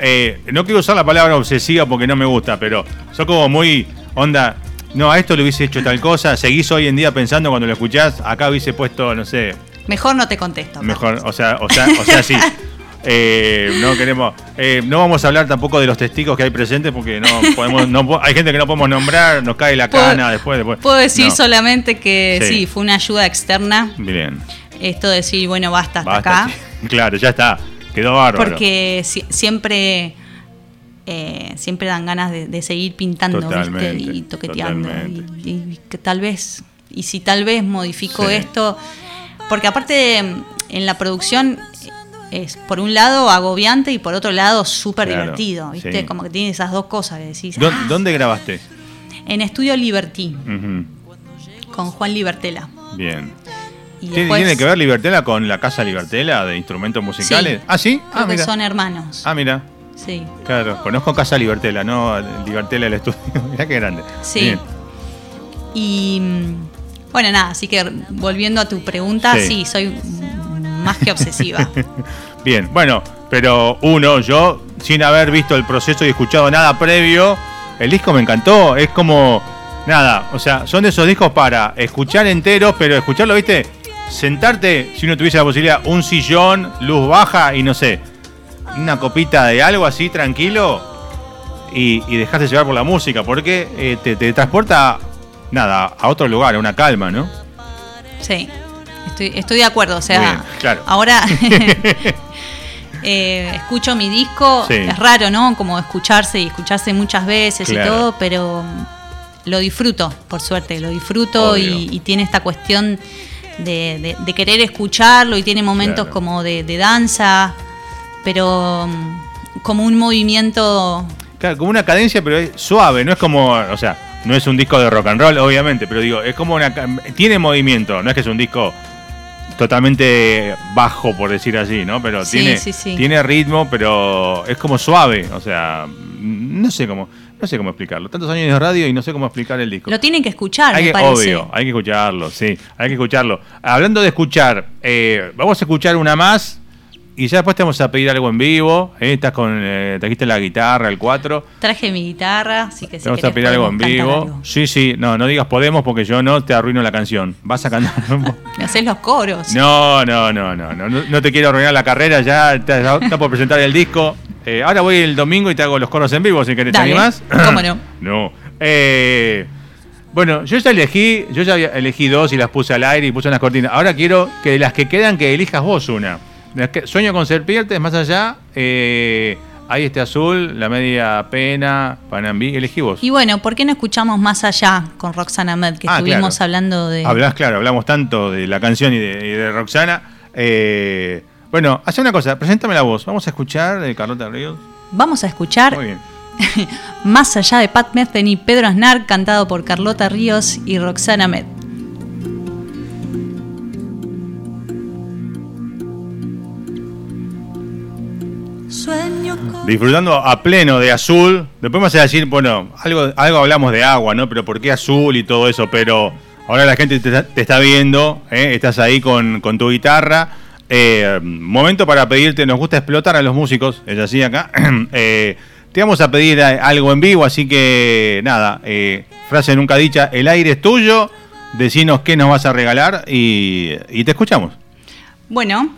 Eh, no quiero usar la palabra obsesiva porque no me gusta, pero sos como muy onda... No, a esto le hubiese hecho tal cosa. Seguís hoy en día pensando cuando lo escuchás, acá hubiese puesto, no sé... Mejor no te contesto. Mejor, o sea, o sea, o sea, sí. Eh, no queremos, eh, no vamos a hablar tampoco de los testigos que hay presentes porque no podemos, no, hay gente que no podemos nombrar, nos cae la cana después, después. Puedo decir solamente que sí. fue una ayuda externa. Bien. Esto de decir, bueno, basta hasta acá. Claro, ya está, quedó bárbaro. Porque siempre, eh, siempre dan ganas de, seguir pintando y toqueteando. Y, que tal vez, y si tal vez modifico esto, porque aparte en la producción es por un lado agobiante y por otro lado súper divertido, ¿viste? Como que tiene esas dos cosas que decís. Ah". ¿Dónde, grabaste? En Estudio Liberty, con Juan Libertela. Bien. ¿Tiene, que ver Libertela con la Casa Libertela de instrumentos musicales? ¿Ah, sí? ah, mira. son hermanos. Ah, mira. Sí. Claro, conozco Casa Libertela, no Libertela el estudio. Mirá qué grande. Sí. Y mm, bueno, nada, así que volviendo a tu pregunta, sí, soy más que obsesiva. Bien, bueno, pero uno, yo, sin haber visto el proceso y escuchado nada previo, el disco me encantó. Es como, nada, o sea, son de esos discos para escuchar enteros, pero escucharlo, viste, sentarte, si uno tuviese la posibilidad, un sillón, luz baja y no sé, una copita de algo así tranquilo y, y dejarse llevar por la música, porque eh, te, te transporta, nada, a otro lugar, a una calma, ¿no? Sí, estoy, estoy de acuerdo. O sea, Bien, claro. ahora eh, escucho mi disco, Sí. es raro, ¿no? Como escucharse y escucharse muchas veces y todo, pero lo disfruto, por suerte, lo disfruto y, y tiene esta cuestión de, de- de querer escucharlo y tiene momentos Claro. como de, de danza, pero mm, como un movimiento Claro, como una cadencia, pero es suave, no es como, o sea, no es un disco de rock and roll, obviamente, pero digo, es como una, tiene movimiento, no es que es un disco totalmente bajo, por decir así, ¿no? Pero Sí, tiene, sí, sí. tiene ritmo, pero es como suave, o sea, no sé cómo, no sé cómo explicarlo. Tantos años de radio y no sé cómo explicar el disco. lo tienen que escuchar, Hay me que, parece. obvio, hay que escucharlo, sí, hay que escucharlo. Hablando de escuchar, eh, vamos a escuchar una más y ya después te vamos a pedir algo en vivo. eh, estás con, eh, trajiste la guitarra, el 4. Traje mi guitarra, así que Te vamos a pedir algo en vivo. algo. Sí, sí, no, no digas podemos porque yo no te arruino la canción. Vas a cantar. Me haces los coros. No, no, no, no, no, te quiero arruinar la carrera, ya está, está por presentar el disco. Eh, ahora voy el domingo y te hago los coros en vivo, si querés, ¿te Dale, animás? cómo no. no. Eh, bueno, yo ya elegí, yo ya elegí dos y las puse al aire y puse unas cortinas. Ahora quiero que de las que quedan que elijas vos una. Sueño con serpientes, más allá, eh, hay este azul, la media pena, Panambí, elegí vos. Y bueno, ¿por qué no escuchamos más allá con Roxana Med? Que Ah, estuvimos claro. hablando de. Hablás, claro, hablamos tanto de la canción y de, y de Roxana. Eh, bueno, hace una cosa, preséntame la voz. Vamos a escuchar de Carlota Ríos. Vamos a escuchar Muy bien. Más allá de Pat Metheny y Pedro Aznar, cantado por Carlota Ríos y Roxana Med. Disfrutando a pleno de azul. Después vas a decir, bueno, algo, algo hablamos de agua, ¿no? Pero ¿por qué azul y todo eso? Pero ahora la gente te, está- te está viendo, ¿eh? estás ahí con, con tu guitarra. Eh, momento para pedirte, nos gusta explotar a los músicos, es así acá. Eh, te vamos a pedir algo en vivo, así que nada, eh, frase nunca dicha, el aire es tuyo, decinos qué nos vas a regalar y, y te escuchamos. Bueno,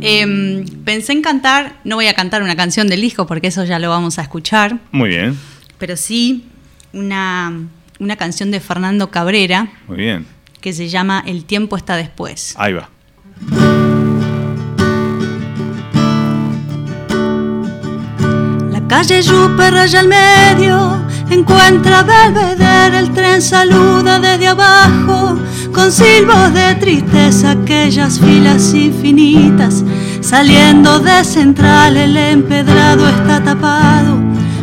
em, pensé en cantar, no voy a cantar una canción del disco porque eso ya lo vamos a escuchar, Muy bien, pero sí una, una canción de Fernando Cabrera muy bien, que se llama El tiempo está después. ahí va. La calle Yupe raya al medio, encuentra Belvedere, el tren saluda desde abajo, con silbos de tristeza aquellas filas infinitas. Saliendo de central el empedrado está tapado,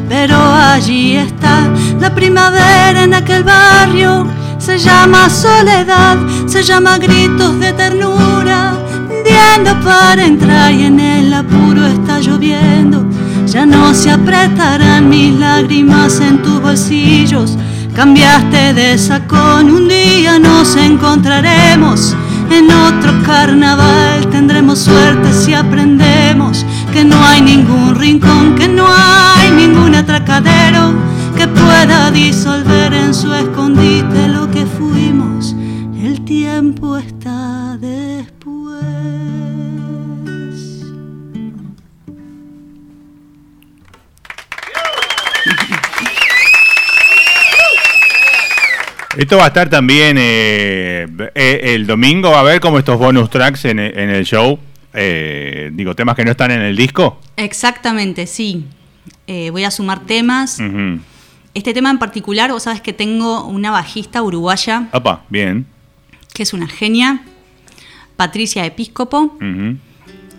pero allí está la primavera en aquel barrio. Se llama soledad, se llama gritos de ternura, hundiendo para entrar y en el apuro está lloviendo. Ya no se apretarán mis lágrimas en tus bolsillos. Cambiaste de sacón, un día nos encontraremos. En otro carnaval tendremos suerte si aprendemos que no hay ningún rincón, que no hay ningún atracadero que pueda disolver en su escondite lo que fuimos. El tiempo está Esto va a estar también eh, eh, el domingo, va a haber como estos bonus tracks en, en el show. Eh, digo, temas que no están en el disco. Exactamente, sí. Eh, voy a sumar temas. Este tema en particular, vos sabes que tengo una bajista uruguaya Opa, bien. que es una genia, Patricia Episcopo.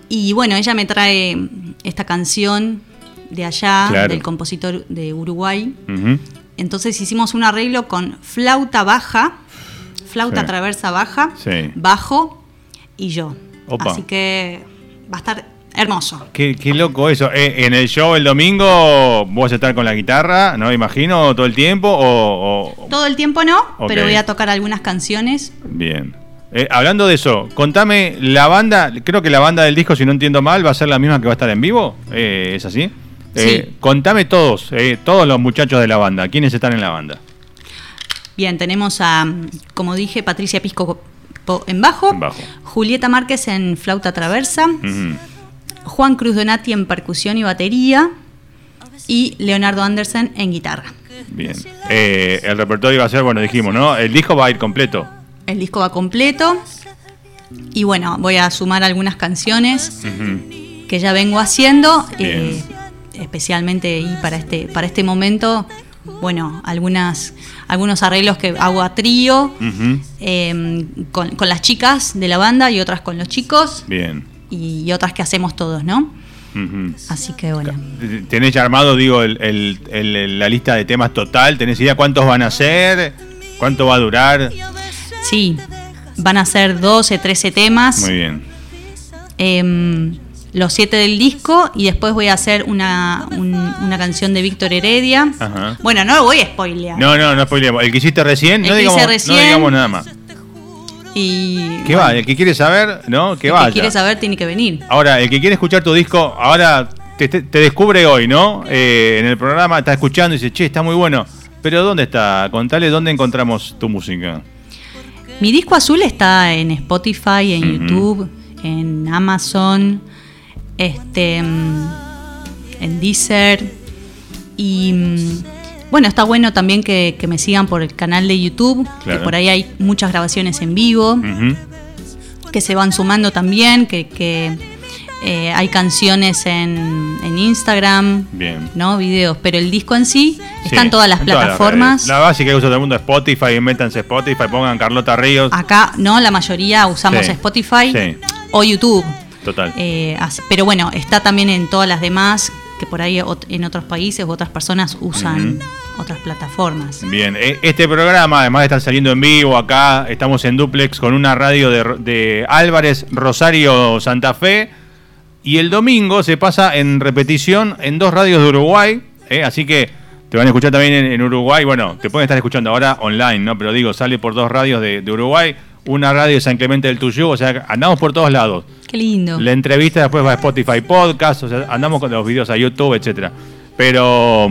Y bueno, ella me trae esta canción de allá, Claro. del compositor de Uruguay. Entonces hicimos un arreglo con flauta baja, flauta Sí. traversa baja, Sí. bajo y yo. Opa. Así que va a estar hermoso. Qué, qué loco eso. Eh, en el show el domingo vos vas a estar con la guitarra, ¿no? Imagino, todo el tiempo. O, o- Todo el tiempo no, pero voy a tocar algunas canciones. Bien. Eh, hablando de eso, contame, la banda, creo que la banda del disco, si no entiendo mal, va a ser la misma que va a estar en vivo. Eh, ¿Es así? Sí. Contame todos, todos los muchachos de la banda, ¿quiénes están en la banda? Bien, tenemos a, como dije, Patricia Pisco en bajo, Julieta Márquez en flauta traversa, Juan Cruz Donati en percusión y batería y Leonardo Andersen en guitarra. Bien. Eh, el repertorio va a ser, bueno, dijimos, ¿no? El disco va a ir completo. El disco va completo. Y bueno, voy a sumar algunas canciones que ya vengo haciendo, eh, especialmente y para este, para este momento. Bueno, algunas, algunos arreglos que hago a trío, em, con, con las chicas de la banda y otras con los chicos. Bien. Y, otras que hacemos todos, ¿no? Así que bueno. ¿Tenés ya armado, digo, la lista de temas total? ¿Tenés idea cuántos van a ser? ¿Cuánto va a durar? Sí, van a ser 12, 13 temas. Muy bien. Em, los siete del disco y después voy a hacer una, una canción de Víctor Heredia. Bueno, no lo voy a spoilear. No, no, no spoileamos. El que hiciste recién, no, digamos, no digamos nada más. Y, ¿Qué va? El que quiere saber, ¿no? Que el vaya. El que quiere saber tiene que venir. Ahora, el que quiere escuchar tu disco, ahora te, descubre hoy, ¿no? Eh, en el programa está escuchando y dice, che, está muy bueno. Pero ¿dónde está? Contale dónde encontramos tu música. Mi disco azul está en Spotify, en YouTube, en Amazon, este, mm, en Deezer. Y mm, bueno, está bueno también que, me sigan por el canal de YouTube, que por ahí hay muchas grabaciones en vivo, que se van sumando también, que, eh, hay canciones en, Instagram, Bien. ¿no? Videos, pero el disco en sí está en todas las plataformas. la básica que usa todo el mundo es Spotify, métanse Spotify, pongan Carlota Ríos. Acá, no, la mayoría usamos Spotify o YouTube. Total. Eh, pero bueno, está también en todas las demás que por ahí en otros países u otras personas usan otras plataformas. Bien, e, este programa, además de estar saliendo en vivo acá, estamos en duplex con una radio de, Álvarez, Rosario, Santa Fe, y el domingo se pasa en repetición en dos radios de Uruguay, ¿eh? así que te van a escuchar también en, Uruguay, bueno, te pueden estar escuchando ahora online, ¿no? Pero digo, sale por dos radios de, de Uruguay, una radio de San Clemente del Tuyo, o sea, andamos por todos lados. Qué lindo. La entrevista después va a Spotify Podcast, o sea, andamos con los videos a YouTube, etcétera. Pero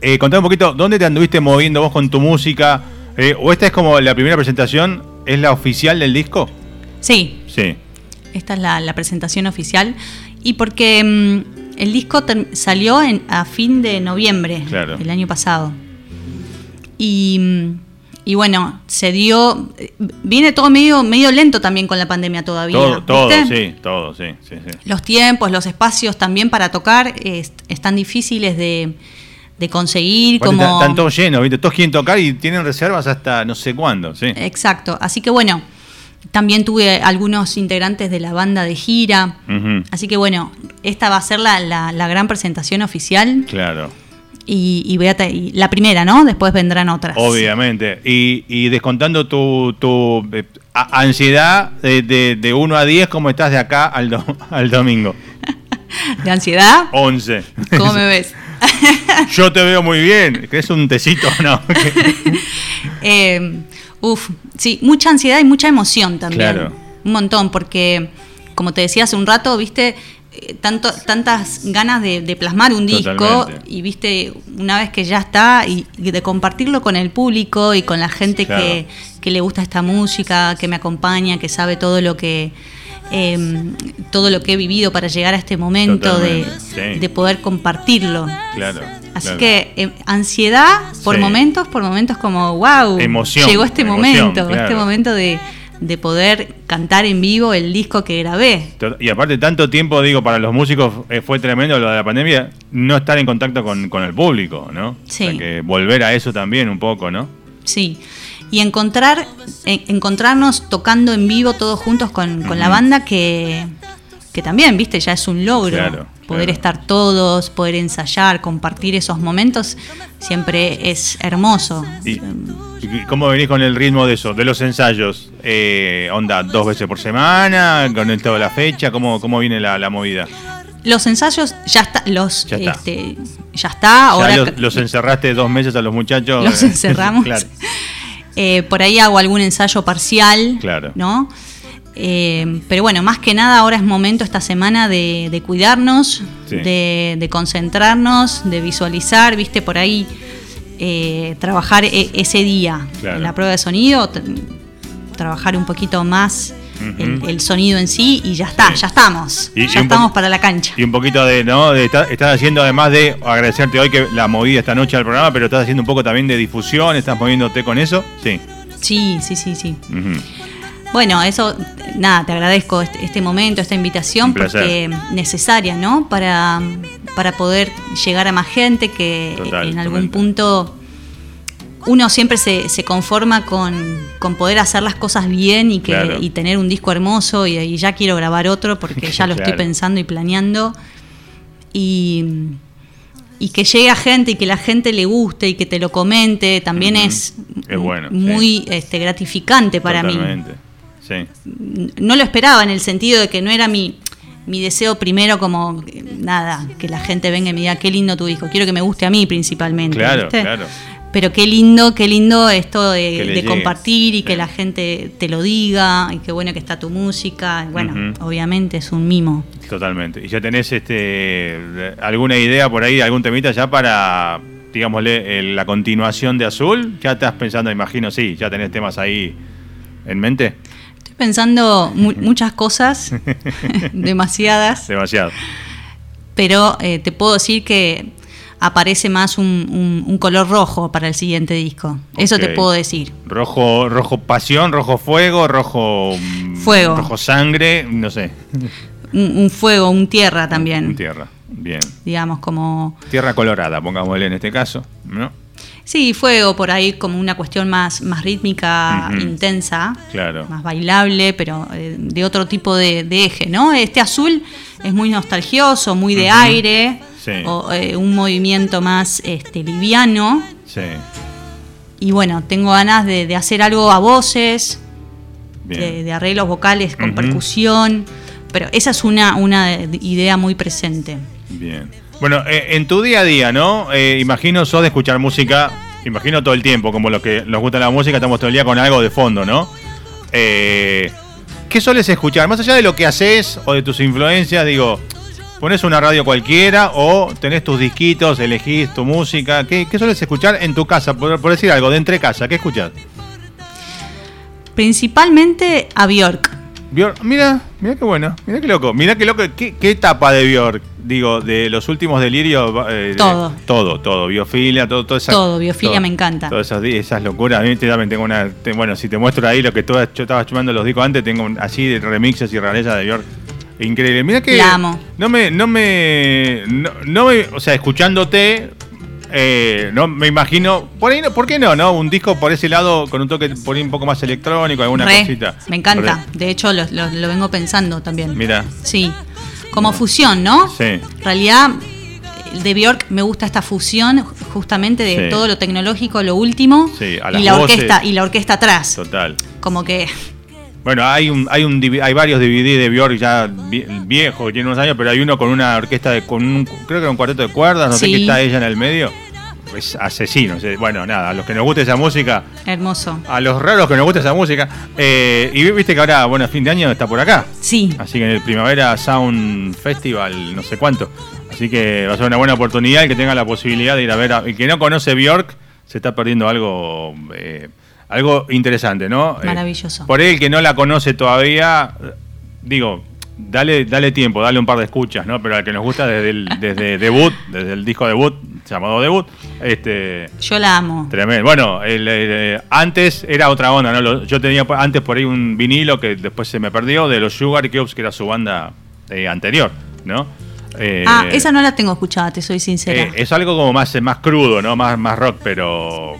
eh, contame un poquito, ¿dónde te anduviste moviendo vos con tu música? Eh, ¿O esta es como la primera presentación? ¿Es la oficial del disco? Sí. Sí. Esta es la, presentación oficial. Y porque mm, el disco salió en, a fin de noviembre del año pasado. Y mm, y bueno, se dio, viene todo medio, medio lento también con la pandemia todavía. Todo, todo sí, todo, sí, sí, Los tiempos, los espacios también para tocar están difíciles de, conseguir. como... Están, todos llenos, ¿viste? todos quieren tocar y tienen reservas hasta no sé cuándo, sí. Exacto, así que bueno, también tuve algunos integrantes de la banda de gira. Así que bueno, esta va a ser la, la gran presentación oficial. Claro y, y, la primera, ¿no? Después vendrán otras. Obviamente. Y, descontando tu, tu eh, ansiedad de, de, 1 a 10, ¿cómo estás de acá al, al domingo? ¿De ansiedad? 11. ¿Cómo me ves? Yo te veo muy bien. ¿Crees un tecito no? eh, uf, sí, mucha ansiedad y mucha emoción también. Claro. Un montón, porque, como te decía hace un rato, viste, tanto, tantas ganas de, plasmar un disco y viste una vez que ya está y, de compartirlo con el público y con la gente que, le gusta esta música, que me acompaña, que sabe todo lo que em, todo lo que he vivido para llegar a este momento de, poder compartirlo. Así que em, ansiedad por momentos, por momentos como wow, llegó este momento, este momento de de poder cantar en vivo el disco que grabé. Y aparte, tanto tiempo, digo, para los músicos eh, fue tremendo lo de la pandemia, no estar en contacto con, el público, ¿no? Sí. que volver a eso también un poco, ¿no? Sí. Y encontrar, encontrarnos tocando en vivo todos juntos con, la banda que, que también, viste, ya es un logro. Claro, poder estar todos, poder ensayar, compartir esos momentos, siempre es hermoso. ¿Cómo venís con el ritmo de eso, de los ensayos? Eh, ¿Onda dos veces por semana? ¿Con el toda la fecha? ¿Cómo, cómo viene la, movida? Los ensayos ya está, los ya está. Este, ya está ahora los, encerraste dos meses a los muchachos. Los encerramos. Eh, por ahí hago algún ensayo parcial, claro. ¿no? Eh, pero bueno, más que nada ahora es momento esta semana de, cuidarnos, de, concentrarnos, de visualizar, viste, por ahí eh, trabajar e, ese día en la prueba de sonido, trabajar un poquito más el, sonido en sí y ya está, ya estamos. ya estamos para la cancha. Y un poquito de, ¿no? estás, haciendo, además de agradecerte hoy que la movida esta noche al programa, pero estás haciendo un poco también de difusión, estás moviéndote con eso. Sí. Sí, sí, sí, sí. Bueno, eso, nada, te agradezco este, este momento, esta invitación, porque necesaria, ¿no? Para, para poder llegar a más gente que en algún punto uno siempre se, se conforma con, poder hacer las cosas bien y, que, y tener un disco hermoso y, ya quiero grabar otro porque ya lo estoy pensando y planeando. Y, que llegue a gente y que la gente le guste y que te lo comente también es, muy este, gratificante para mí. No lo esperaba en el sentido de que no era mi, mi deseo primero como nada, que la gente venga y me diga qué lindo tu disco, quiero que me guste a mí principalmente. Claro, claro. Pero qué lindo, qué lindo esto de, compartir y que la gente te lo diga y qué bueno que está tu música. Bueno, obviamente es un mimo. Totalmente. ¿Y ya tenés este alguna idea por ahí, algún temita ya para, digámosle, la continuación de Azul? ¿Ya estás pensando, imagino, sí, ya tenés temas ahí en mente? Pensando muchas cosas, demasiadas. Demasiado. Pero eh, te puedo decir que aparece más un, color rojo para el siguiente disco. Eso te puedo decir. Rojo, rojo pasión, rojo fuego, rojo mm, fuego, rojo sangre, no sé. Un, fuego, un tierra también. Un tierra, bien. Digamos como tierra colorada, pongámosle en este caso, ¿no? Sí, fuego por ahí como una cuestión más, más rítmica, intensa, claro. más bailable, pero eh, de otro tipo de, eje, ¿no? Este azul es muy nostalgioso, muy de aire, o eh, un movimiento más este, liviano. Sí. Y bueno, tengo ganas de, hacer algo a voces, de, arreglos vocales con percusión, pero esa es una, una idea muy presente. Bien. Bueno, eh, en tu día a día, ¿no? Eh, imagino sos de escuchar música, imagino todo el tiempo, como los que nos gusta la música, estamos todo el día con algo de fondo, ¿no? ¿Qué sueles escuchar? Más allá de lo que haces o de tus influencias, digo, pones una radio cualquiera o tenés tus disquitos, elegís tu música. ¿Qué, sueles escuchar en tu casa? Por, decir algo, de entre casa, ¿qué escuchas? Principalmente a Bjork. Bjork, mira, mira qué bueno, mira qué loco, mira qué loco, qué, etapa de Bjork, digo, de los últimos delirios. Eh, todo. todo, todo, biofilia, todo, todo esa, Todo, biofilia me encanta. Todas esas, esas locuras, a mí también tengo una, bueno, si te muestro ahí lo que tú, yo estaba chumando los discos antes, tengo así de remixes y rarezas de Bjork Increíble. Mira que. La amo. No me. No me. No, me o sea, escuchándote. Eh, no me imagino. Por ahí ¿por qué no? ¿No? Un disco por ese lado con un toque por ahí un poco más electrónico, alguna cosita. Me encanta. De hecho, lo, vengo pensando también. Mira. Sí. Como fusión, ¿no? Sí. En realidad, de Bjork me gusta esta fusión justamente de todo lo tecnológico, lo último. Sí, y la orquesta y la orquesta atrás. Total. Como que bueno, hay un, hay un hay varios DVD de Björk ya viejo, que tiene unos años, pero hay uno con una orquesta de, con un, creo que un cuarteto de cuerdas, no sé qué está ella en el medio. Es asesino. Bueno, nada, a los que nos guste esa música. Hermoso. A los raros que nos guste esa música. Eh, y viste que ahora, bueno, fin de año está por acá. Sí. Así que en el Primavera Sound Festival, no sé cuánto. Así que va a ser una buena oportunidad el que tenga la posibilidad de ir a ver. A, el que no conoce Bjork se está perdiendo algo. Eh, algo interesante, ¿no? Eh, Maravilloso. por él que no la conoce todavía, digo, dale, dale tiempo, dale un par de escuchas, ¿no? Pero al que nos gusta desde el desde debut, desde el disco debut, llamado debut, este Yo la amo. Tremendo. Bueno, el, antes era otra onda, ¿no? Yo tenía antes por ahí un vinilo que después se me perdió de los Sugar Cubes, que era su banda eh, anterior, ¿no? Eh, ah, esa no la tengo escuchada, te soy sincera. es algo como más, más crudo, ¿no? Más, más rock, pero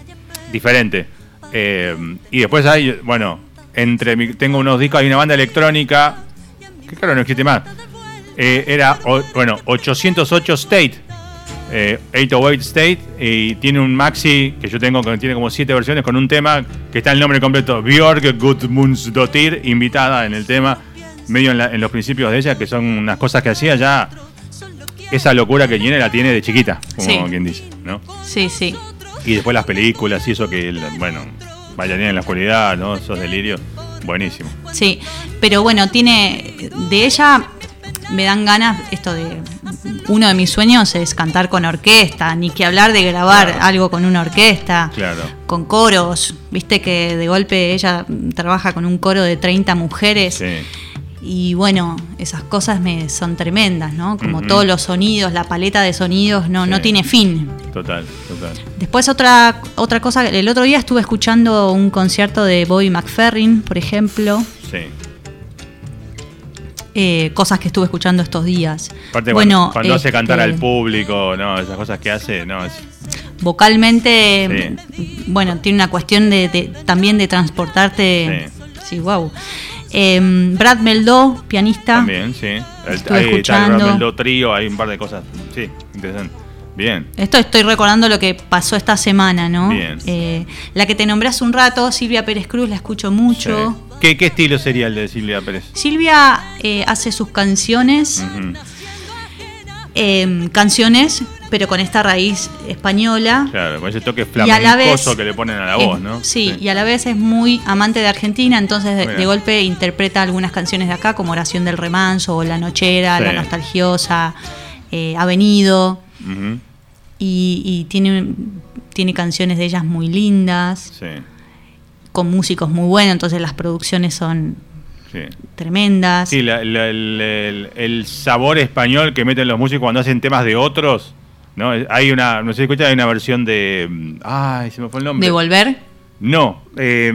diferente. Eh, y después hay, bueno, entre tengo unos discos, hay una banda electrónica, que claro, no existe más. Eh, era, bueno, 808 State, 808 eh, State, y tiene un maxi que yo tengo, que tiene como siete versiones, con un tema que está el nombre completo, Björk Gudmundsdottir, invitada en el tema, medio en, los principios de ella, que son unas cosas que hacía ya, esa locura que tiene la tiene de chiquita, como quien dice, ¿no? Sí, sí. Y después las películas y eso que, bueno, Bailarín en la oscuridad, ¿no? Esos delirios. Buenísimo. Sí, pero bueno, tiene. De ella me dan ganas, esto de. Uno de mis sueños es cantar con orquesta, ni que hablar de grabar algo con una orquesta, claro. con coros. Viste que de golpe ella trabaja con un coro de 30 mujeres. Sí y bueno, esas cosas me son tremendas, ¿no? Como todos los sonidos, la paleta de sonidos no, no tiene fin. Total, total. Después otra, otra cosa, el otro día estuve escuchando un concierto de Bobby McFerrin, por ejemplo. Sí. Eh, cosas que estuve escuchando estos días. Aparte, bueno, cuando, hace cantar al este, público, no, esas cosas que hace, no, vocalmente, bueno, tiene una cuestión de, también de transportarte. Sí, sí wow. Em, Brad Meldó, pianista. También, sí. Estuve escuchando. Brad Meldó trío, hay un par de cosas. Sí, interesante. Bien. Esto estoy recordando lo que pasó esta semana, ¿no? Bien. Eh, la que te nombré hace un rato, Silvia Pérez Cruz, la escucho mucho. ¿Qué, estilo sería el de Silvia Pérez? Silvia eh, hace sus canciones. Em, canciones pero con esta raíz española. Claro, con ese toque flamencoso que le ponen a la voz, ¿no? Sí, y a la vez es muy amante de Argentina, entonces de, golpe interpreta algunas canciones de acá, como Oración del Remanso, o La Nochera, La Nostalgiosa, eh, Ha venido. y, tiene, tiene canciones de ellas muy lindas, sí. con músicos muy buenos, entonces las producciones son tremendas. Sí, el, el sabor español que meten los músicos cuando hacen temas de otros ¿no? Hay una, no sé si escucha, hay una versión de. Ay, se me fue el nombre. ¿De Volver? No. Eh,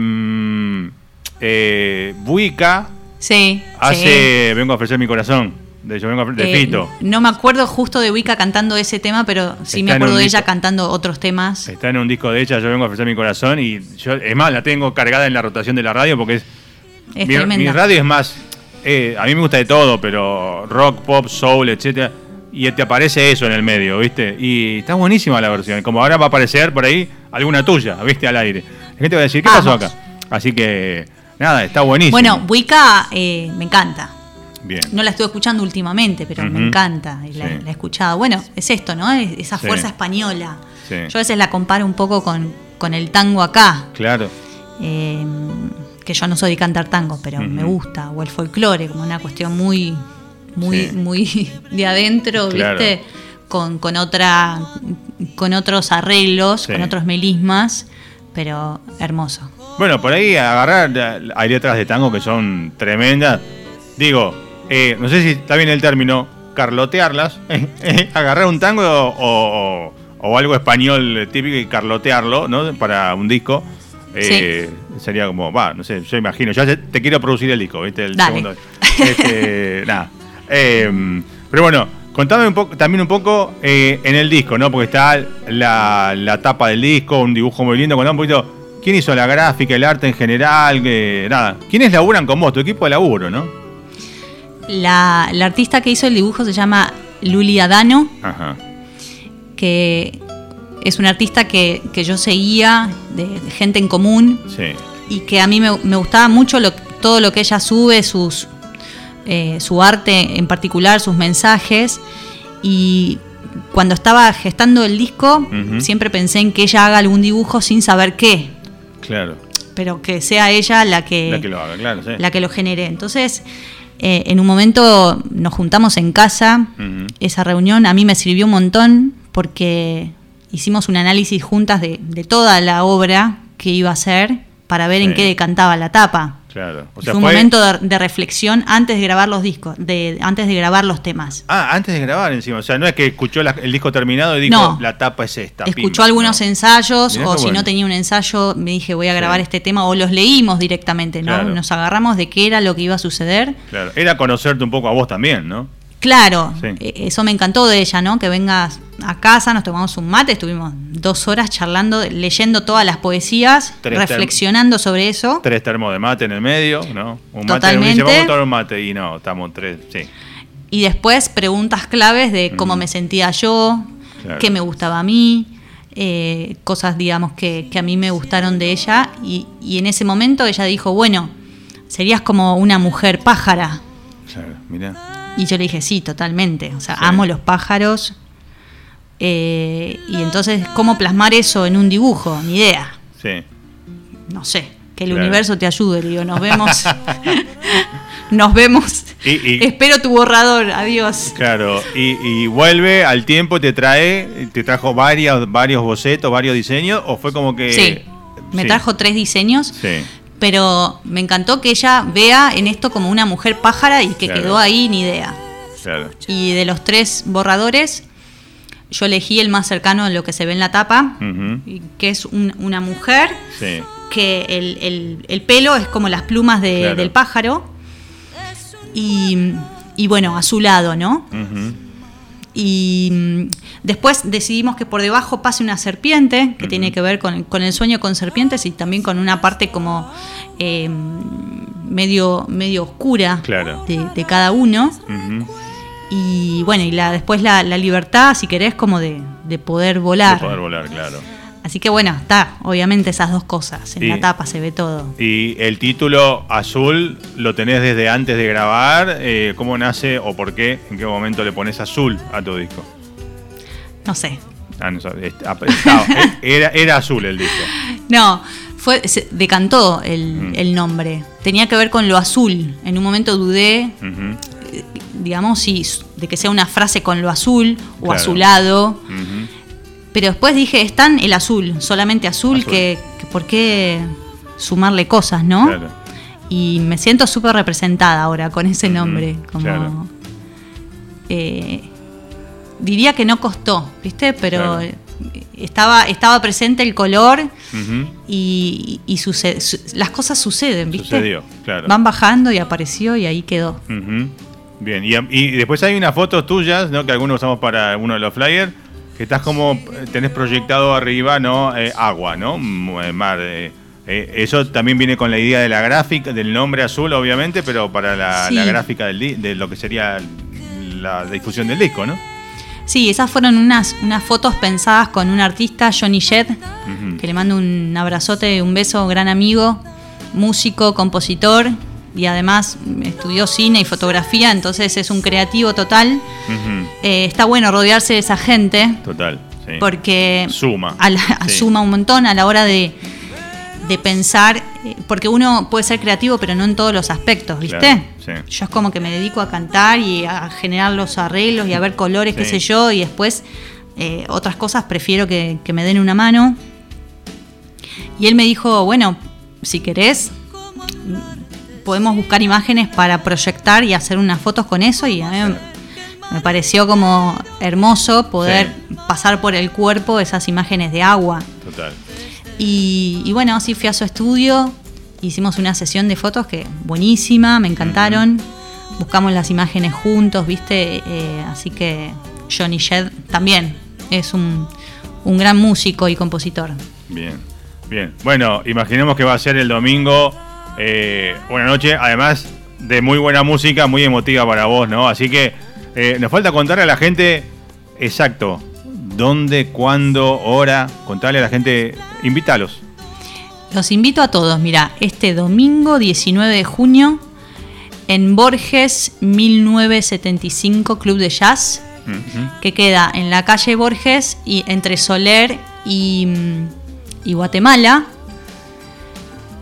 eh, Buica. Sí. Hace Vengo a ofrecer mi corazón. De, yo vengo de eh, Fito. No me acuerdo justo de Buica cantando ese tema, pero sí me acuerdo de ella cantando otros temas. Está en un disco de ella, Yo vengo a ofrecer mi corazón. Y yo, es más, la tengo cargada en la rotación de la radio porque es. es mi, mi radio es más. Eh, a mí me gusta de todo, pero rock, pop, soul, etcétera y te aparece eso en el medio, ¿viste? Y está buenísima la versión. Como ahora va a aparecer por ahí alguna tuya, ¿viste? Al aire. La gente va a decir, ¿qué pasó acá? Así que, nada, está buenísimo. Bueno, Wicca eh, me encanta. Bien. No la estoy escuchando últimamente, pero me encanta. La, he escuchado. Bueno, es esto, ¿no? Esa fuerza española. Yo a veces la comparo un poco con, con el tango acá. Claro. Eh, que yo no soy de cantar tango, pero me gusta. O el folclore, como una cuestión muy muy, muy de adentro, ¿viste? Con, con, otra, con otros arreglos, con otros melismas, pero hermoso. Bueno, por ahí agarrar, hay letras de tango que son tremendas. Digo, eh, no sé si está bien el término, carlotearlas, agarrar un tango o, o, algo español típico y carlotearlo, ¿no? Para un disco. Eh, sería como, va, no sé, yo imagino, ya te quiero producir el disco, ¿viste? El segundo. Este, nada. Eh, pero bueno, contame un poco, también un poco eh, en el disco, ¿no? Porque está la, tapa del disco, un dibujo muy lindo. Contame un poquito, ¿quién hizo la gráfica, el arte en general? Que, nada, ¿quiénes laburan con vos? Tu equipo de laburo, ¿no? La, artista que hizo el dibujo se llama Luli Adano, Ajá. que es una artista que, yo seguía, de, gente en común, sí. y que a mí me, gustaba mucho todo lo que ella sube, sus, eh, su arte en particular, sus mensajes. Y cuando estaba gestando el disco, siempre pensé en que ella haga algún dibujo sin saber qué. Claro. Pero que sea ella la que, la que lo haga, claro, La que lo genere. Entonces, eh, en un momento nos juntamos en casa. Esa reunión a mí me sirvió un montón porque hicimos un análisis juntas de, toda la obra que iba a hacer para ver en qué decantaba la tapa. Claro. fue un momento de, reflexión antes de grabar los discos, de, antes de grabar los temas. Ah, antes de grabar encima. O sea, no es que escuchó el disco terminado y dijo, la tapa es esta. Escuchó algunos ensayos, o si no tenía un ensayo, me dije, voy a grabar este tema, o los leímos directamente, ¿no? Nos agarramos de qué era lo que iba a suceder. Claro, era conocerte un poco a vos también, ¿no? Claro, e, eso me encantó de ella, ¿no? Que vengas a casa, nos tomamos un mate, estuvimos dos horas charlando, leyendo todas las poesías, reflexionando sobre eso. Tres termos de mate en el medio, ¿no? Un Totalmente. mate, vamos a un mate y no, estamos tres, sí. Y después preguntas claves de cómo me sentía yo, qué me gustaba a mí, eh, cosas, digamos, que, a mí me gustaron de ella. Y, y en ese momento ella dijo, bueno, serías como una mujer pájara. Claro, mira. Y yo le dije, sí, totalmente. O sea, amo los pájaros. Eh, y entonces, ¿cómo plasmar eso en un dibujo? Ni idea. Sí. no sé, que el universo te ayude, digo, nos vemos. nos vemos. Espero tu borrador, adiós. Claro, y, vuelve al tiempo, te trae, te trajo varios, varios bocetos, varios diseños, o fue como que... Sí, me trajo tres diseños. Sí. Pero me encantó que ella vea en esto como una mujer pájara y que quedó ahí ni idea. Claro. Y de los tres borradores, yo elegí el más cercano a lo que se ve en la tapa, que es una mujer, que el, pelo es como las plumas del pájaro, y, bueno, a su lado, ¿no? Y mm, después decidimos que por debajo pase una serpiente, que tiene que ver con, el sueño con serpientes y también con una parte como eh, medio, medio oscura de, cada uno. Y bueno, y la, después la, libertad, si querés, como de, poder volar. De poder volar, claro. Así que bueno, está, obviamente esas dos cosas. En la tapa se ve todo. Y el título azul lo tenés desde antes de grabar. Eh, ¿Cómo nace o por qué? ¿En qué momento le pones azul a tu disco? No sé. Ah, no, era, era azul el disco. No, fue, se decantó el, mm. el, nombre. Tenía que ver con lo azul. En un momento dudé, eh, digamos, si, de que sea una frase con lo azul o azulado. Pero después dije, es tan el azul, solamente azul, Que, por qué sumarle cosas, ¿no? Y me siento súper representada ahora con ese nombre. Como, eh, diría que no costó, ¿viste? Pero estaba, estaba presente el color y, las cosas suceden, ¿viste? Sucedió, claro. Van bajando y apareció y ahí quedó. Bien, y, y, después hay unas fotos tuyas, ¿no? Que algunos usamos para uno de los flyers que estás como, tenés proyectado arriba, ¿no? Eh, agua, ¿no? Eh, mar. Eh, eso también viene con la idea de la gráfica, del nombre azul, obviamente, pero para la, gráfica del, de lo que sería la, difusión del disco, ¿no? Sí, esas fueron unas, unas fotos pensadas con un artista, Johnny Jett, que le mando un abrazote, un beso, gran amigo, músico, compositor, y además estudió cine y fotografía, entonces es un creativo total. Eh, está bueno rodearse de esa gente. Total. Porque suma. suma un montón a la hora de, pensar, eh, porque uno puede ser creativo, pero no en todos los aspectos, ¿viste? Yo es como que me dedico a cantar y a generar los arreglos y a ver colores, qué sé yo, y después eh, otras cosas prefiero que, que me den una mano. Y él me dijo, bueno, si querés, podemos buscar imágenes para proyectar y hacer unas fotos con eso y a mí me pareció como hermoso poder pasar por el cuerpo esas imágenes de agua. Total. Y, bueno, así fui a su estudio, hicimos una sesión de fotos que buenísima, me encantaron. Buscamos las imágenes juntos, ¿viste? Eh, así que Johnny Shed también es un, un gran músico y compositor. Bien, bien. Bueno, imaginemos que va a ser el domingo eh, buena noche, además de muy buena música, muy emotiva para vos, ¿no? Así que eh, nos falta contarle a la gente exacto dónde, cuándo, hora, contarle a la gente, invítalos. Los invito a todos, mira, este domingo 19 de junio en Borges 1975 Club de Jazz, que queda en la calle Borges y entre Soler y, y Guatemala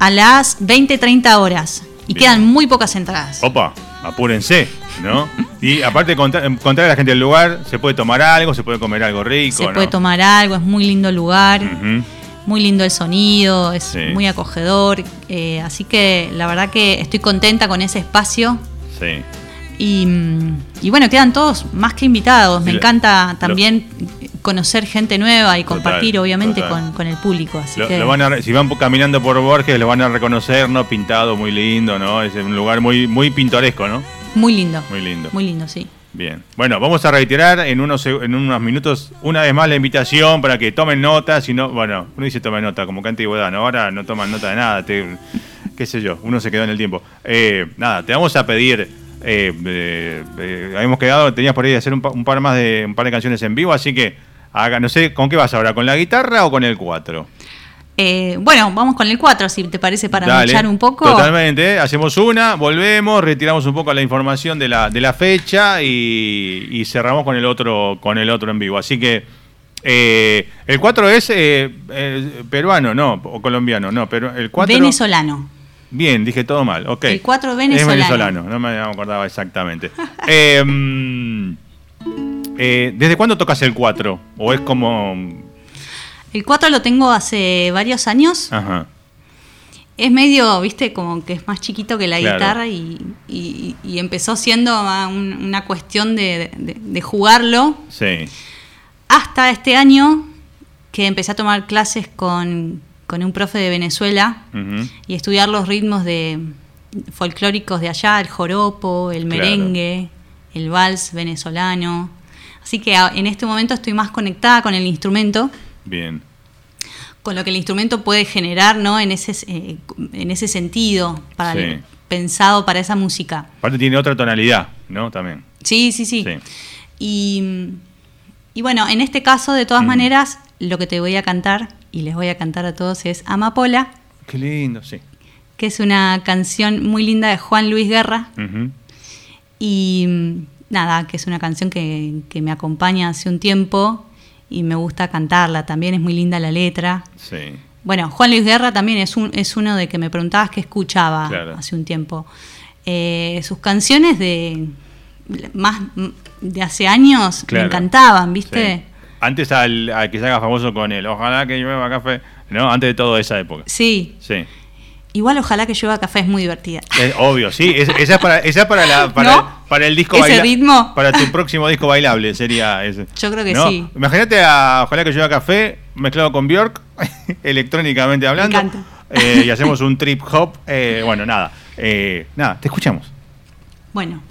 a las 20-30 horas. Y quedan muy pocas entradas. Opa, apúrense, ¿no? y aparte, contar, a la gente del lugar, se puede tomar algo, se puede comer algo rico. Se puede tomar algo, es muy lindo el lugar. Muy lindo el sonido, es muy acogedor. Eh, así que la verdad que estoy contenta con ese espacio. Sí. Y, bueno, quedan todos más que invitados. Me encanta también conocer gente nueva y compartir, obviamente, con, el público. Así si van caminando por Borges, lo van a reconocer, ¿no? Pintado, muy lindo, ¿no? Es un lugar muy, muy pintoresco, ¿no? Muy lindo. Muy lindo. Muy lindo, sí. Bien. Bueno, vamos a reiterar en unos, en unos minutos una vez más la invitación para que tomen nota. Si no, bueno, uno dice tomen nota, como que antigüedad, ¿no? Ahora no toman nota de nada, qué sé yo, uno se quedó en el tiempo. Eh, nada, te vamos a pedir eh, eh, eh, habíamos quedado, tenías por ahí de hacer un, par más de un par de canciones en vivo, así que haga, no sé, ¿con qué vas ahora? ¿Con la guitarra o con el 4? bueno, vamos con el 4, si te parece, para luchar un poco. Totalmente, hacemos una, volvemos, retiramos un poco la información de la, de la fecha y, cerramos con el otro, con el otro en vivo. Así que Eh, el 4 es eh, peruano, no, o colombiano, no, pero el 4... Venezolano. Bien, dije todo mal, ok. El 4 venezolano. Es venezolano, no me acordaba exactamente. Em, ¿Desde cuándo tocas el 4? ¿O es como...? El 4 lo tengo hace varios años. Ajá es medio, viste, como que es más chiquito que la guitarra y, empezó siendo una cuestión de, jugarlo. Sí. Hasta este año que empecé a tomar clases con, un profe de Venezuela y estudiar los ritmos de folclóricos de allá, el joropo, el merengue, el vals venezolano. Así que en este momento estoy más conectada con el instrumento. Bien con lo que el instrumento puede generar, ¿no? En ese, eh, en ese sentido, para pensado para esa música. Aparte tiene otra tonalidad, ¿no? También. Sí, sí, sí. Y, bueno, en este caso, de todas maneras, lo que te voy a cantar, y les voy a cantar a todos, es Amapola. Qué lindo, sí. Que es una canción muy linda de Juan Luis Guerra. Y nada, que es una canción que, que me acompaña hace un tiempo y me gusta cantarla, también es muy linda la letra. Sí. Bueno, Juan Luis Guerra también es, un, es uno de que me preguntabas que escuchaba hace un tiempo. Eh, sus canciones de más de hace años me encantaban, ¿viste? Antes al, que se haga famoso con él, ojalá que llueva café, ¿no? Antes de toda esa época. Sí. Sí. Igual ojalá que llueva café es muy divertida. obvio, sí. esa es para, esa para, la, para, el disco ¿Ese ritmo? Para tu próximo disco bailable sería ese. Yo creo que sí. Imagínate a Ojalá que llueva café mezclado con Bjork, electrónicamente hablando. Me encanta. Eh, y hacemos un trip hop. Eh, bueno, nada. Eh, nada, te escuchamos. Bueno.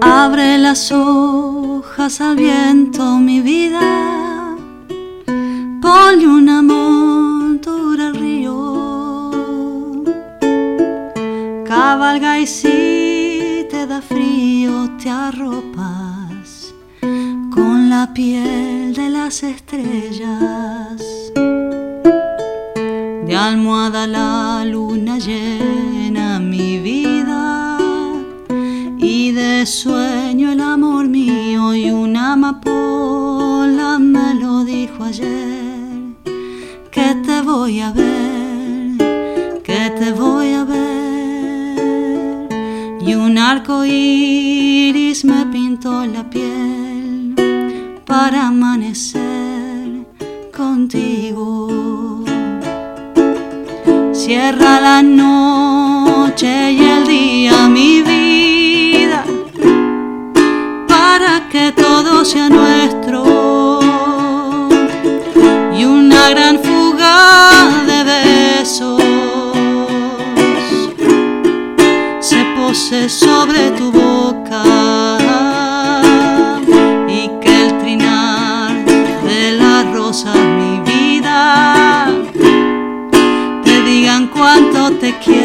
Abre las hojas al viento, mi vida ponle una montura cabalga y si te da frío te arropas con la piel de las estrellas. De almohada la luna llena mi vida y de sueño el amor mío y una amapola me lo dijo ayer que te voy a ver, que te voy a ver. Arco iris me pintó la piel para amanecer contigo. Cierra la noche y el día mi vida para que todo sea nuestro sobre tu boca y que el trinar de la rosa mi vida te digan cuánto te quiero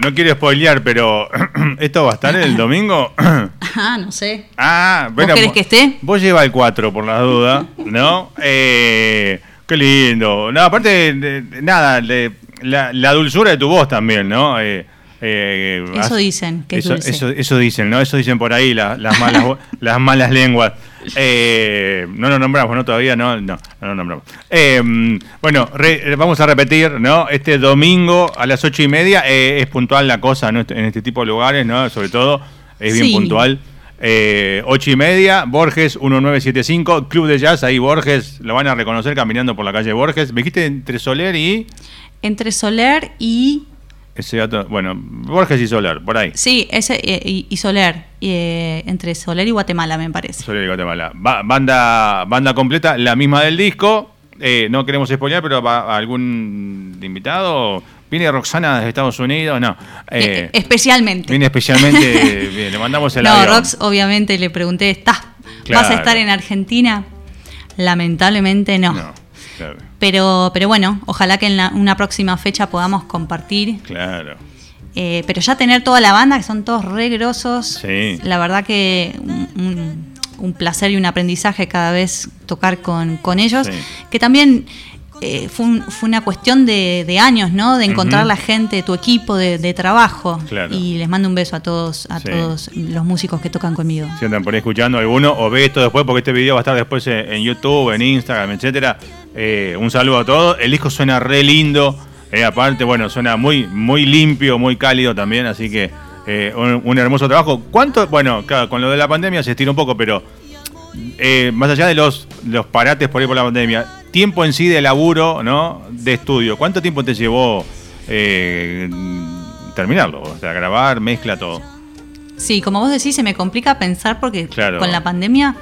no quiero spoilear, pero ¿esto va a estar el domingo? ah, no sé. Ah, ¿Vos querés que esté? Vos lleva el 4 por la duda, ¿no? Eh, qué lindo. No, aparte, nada, la, dulzura de tu voz también, ¿no? Eh, eh, eso dicen, que eso, Eso, dicen, ¿no? Eso dicen por ahí las, malas, las malas lenguas. Eh, no lo nombramos, ¿no? Todavía no, no, no lo nombramos. Eh, bueno, vamos a repetir, ¿no? Este domingo a las ocho y media es puntual la cosa en este tipo de lugares, ¿no? Sobre todo es bien puntual. ocho y media, Borges 1975, Club de Jazz, ahí Borges, lo van a reconocer caminando por la calle Borges. Me dijiste entre Soler y... Entre Soler y ese gato, bueno, Borges y Soler, por ahí. Sí, ese y, y Soler, eh, entre Soler y Guatemala, me parece. Soler y Guatemala. banda, banda completa, la misma del disco. Eh, no queremos spoiler, pero va algún invitado. ¿Viene Roxana de Estados Unidos? No. Eh, especialmente. Viene especialmente. le mandamos el No, Rox, obviamente le pregunté, ¿estás? ¿Vas a estar en Argentina? Lamentablemente no. no claro. Pero, pero bueno, ojalá que en una próxima fecha podamos compartir. Claro. Eh, pero ya tener toda la banda, que son todos re grosos. La verdad que un, placer y un aprendizaje cada vez tocar con, ellos. Que también eh, fue, una cuestión de, años, ¿no? De encontrar la gente, tu equipo de, trabajo. Y les mando un beso a todos, a todos los músicos que tocan conmigo. Si andan por ahí escuchando alguno o ve esto después, porque este video va a estar después en YouTube, en Instagram, etcétera eh, un saludo a todos. El disco suena re lindo. Eh, aparte, bueno, suena muy, muy limpio, muy cálido también. Así que eh, un, hermoso trabajo. ¿Cuánto? Bueno, claro, con lo de la pandemia se estira un poco, pero más allá de los, los parates por ahí por la pandemia, tiempo en sí de laburo, ¿no? De estudio. ¿Cuánto tiempo te llevó terminarlo? O sea, grabar, mezcla, todo. Sí, como vos decís, se me complica pensar porque con la pandemia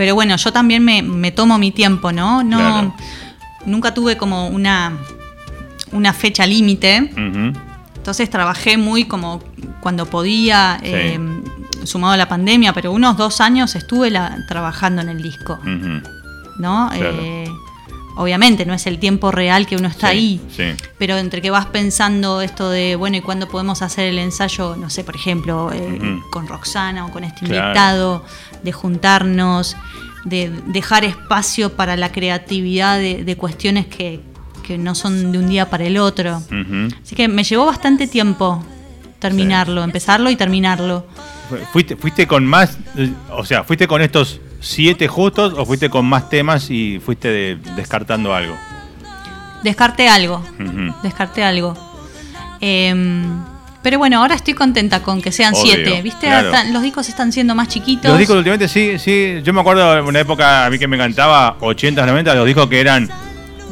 pero bueno, yo también me, tomo mi tiempo, ¿no? no Nunca tuve como una, una fecha límite. Entonces trabajé muy como cuando podía, eh, sumado a la pandemia, pero unos dos años estuve trabajando en el disco. ¿No? Eh, obviamente no es el tiempo real que uno está ahí, pero entre que vas pensando esto de, bueno, ¿y cuándo podemos hacer el ensayo, no sé, por ejemplo, eh, con Roxana o con este invitado, de juntarnos, de dejar espacio para la creatividad de, cuestiones que, no son de un día para el otro. Así que me llevó bastante tiempo terminarlo, empezarlo y terminarlo. ¿Fuiste, ¿Fuiste con más, o sea, fuiste con estos siete justos o fuiste con más temas y fuiste descartando algo? Descarté algo, descarté algo. Em, pero bueno, ahora estoy contenta con que sean siete. ¿Viste? los discos están siendo más chiquitos. Los discos últimamente sí, sí. Yo me acuerdo de una época a mí que me encantaba, 80, 90, los discos que eran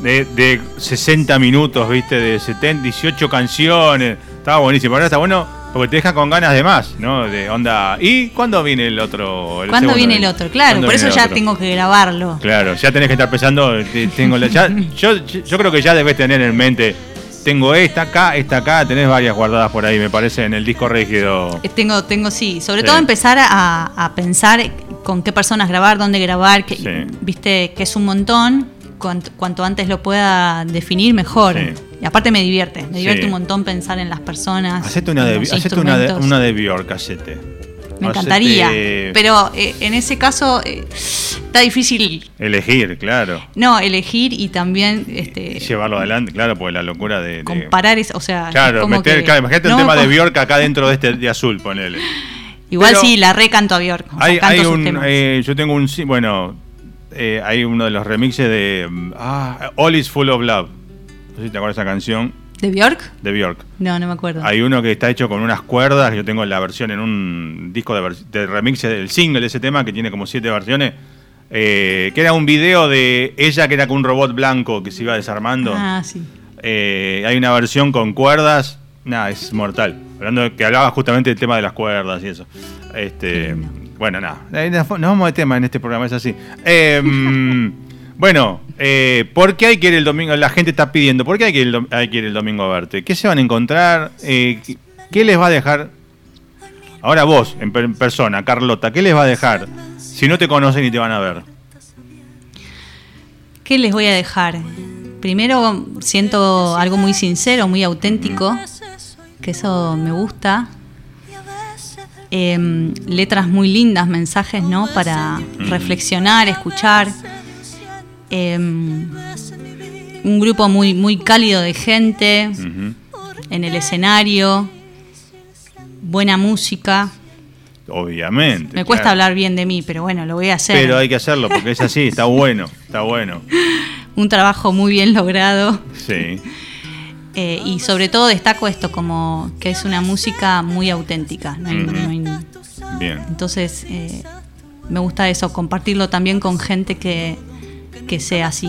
de, de 60 minutos, ¿viste? De 70, 18 canciones. Estaba buenísimo. Ahora está bueno porque te deja con ganas de más, ¿no? De onda. ¿Y cuándo viene el otro? ¿Cuándo viene el otro? Claro, por eso ya tengo que grabarlo. Claro, ya tenés que estar pensando. Tengo yo, yo creo que ya debes tener en mente tengo esta acá, esta acá, tenés varias guardadas por ahí, me parece, en el disco rígido. Eh, tengo, tengo sí. Sobre todo empezar a, pensar con qué personas grabar, dónde grabar, que, viste que es un montón. Cuanto, antes lo pueda definir, mejor. Y aparte me divierte, me divierte un montón pensar en las personas. Hacete una, de, una, de, una de Bjork, me encantaría. Pero eh, en ese caso eh, está difícil. Elegir, claro. No, elegir y también. Este, Llevarlo adelante, claro, porque la locura de. Comparar, es, o sea. Claro, meter, imagínate el tema de Bjork acá dentro de este de azul, ponele. Igual sí, la recanto a Bjork. hay, hay un, eh, yo tengo un. Bueno, hay uno de los remixes de. Ah, All is Full of Love. No sé si te acuerdas de esa canción ¿De Bjork? De Bjork. No, no me acuerdo. Hay uno que está hecho con unas cuerdas, yo tengo la versión en un disco de, remix del single de ese tema, que tiene como siete versiones, eh, que era un video de ella que era con un robot blanco que se iba desarmando. Ah, sí. Eh, hay una versión con cuerdas, nada, es mortal. Hablando que hablaba justamente del tema de las cuerdas y eso. Este, bueno, nada, no vamos de tema en este programa, es así. Eh, Bueno, eh, ¿por qué hay que ir el domingo? La gente está pidiendo, ¿por qué hay que ir el, domingo a verte? ¿Qué se van a encontrar? Eh, ¿Qué les va a dejar? Ahora vos, en, persona, Carlota, ¿qué les va a dejar si no te conocen y te van a ver? ¿Qué les voy a dejar? Primero siento algo muy sincero, muy auténtico, que eso me gusta. Em, letras muy lindas, mensajes, ¿no? Para reflexionar, escuchar Em, un grupo muy, muy cálido de gente en el escenario, buena música. Obviamente. Me cuesta hablar bien de mí, pero bueno, lo voy a hacer. Pero hay que hacerlo porque es así, está bueno, está bueno. un trabajo muy bien logrado. Sí. Eh, y sobre todo destaco esto como que es una música muy auténtica. bien. Entonces eh, me gusta eso, compartirlo también con gente que, que sea así.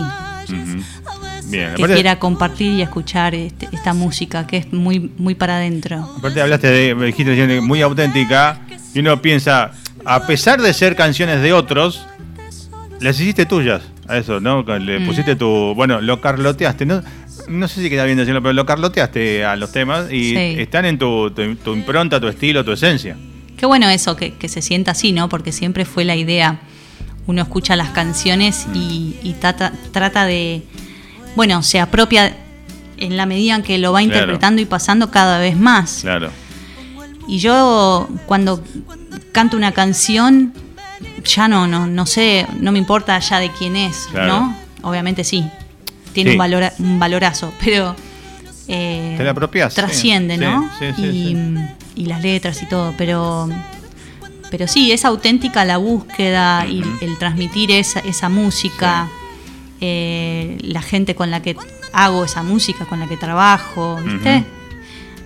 que quiera compartir y escuchar este, esta música que es muy, muy para adentro. Aparte hablaste de, dijiste muy auténtica y uno piensa, a pesar de ser canciones de otros, las hiciste tuyas a eso, ¿no? Le mm. pusiste tu, bueno, lo carloteaste, ¿no? No sé si queda bien decirlo, pero lo carloteaste a los temas y están en tu, tu, impronta, tu estilo, tu esencia. Qué bueno eso, que, que se sienta así, ¿no? Porque siempre fue la idea uno escucha las canciones y, trata, de, bueno, se apropia en la medida en que lo va interpretando y pasando cada vez más. Claro. Y yo cuando canto una canción, ya no, no, no sé, no me importa ya de quién es, ¿no? Obviamente sí, tiene Un, valor, un valorazo, pero... Eh, Te la apropias. Trasciende, ¿no? y, y las letras y todo, pero pero sí, es auténtica la búsqueda y el transmitir esa, esa música, eh, la gente con la que hago esa música, con la que trabajo, ¿viste?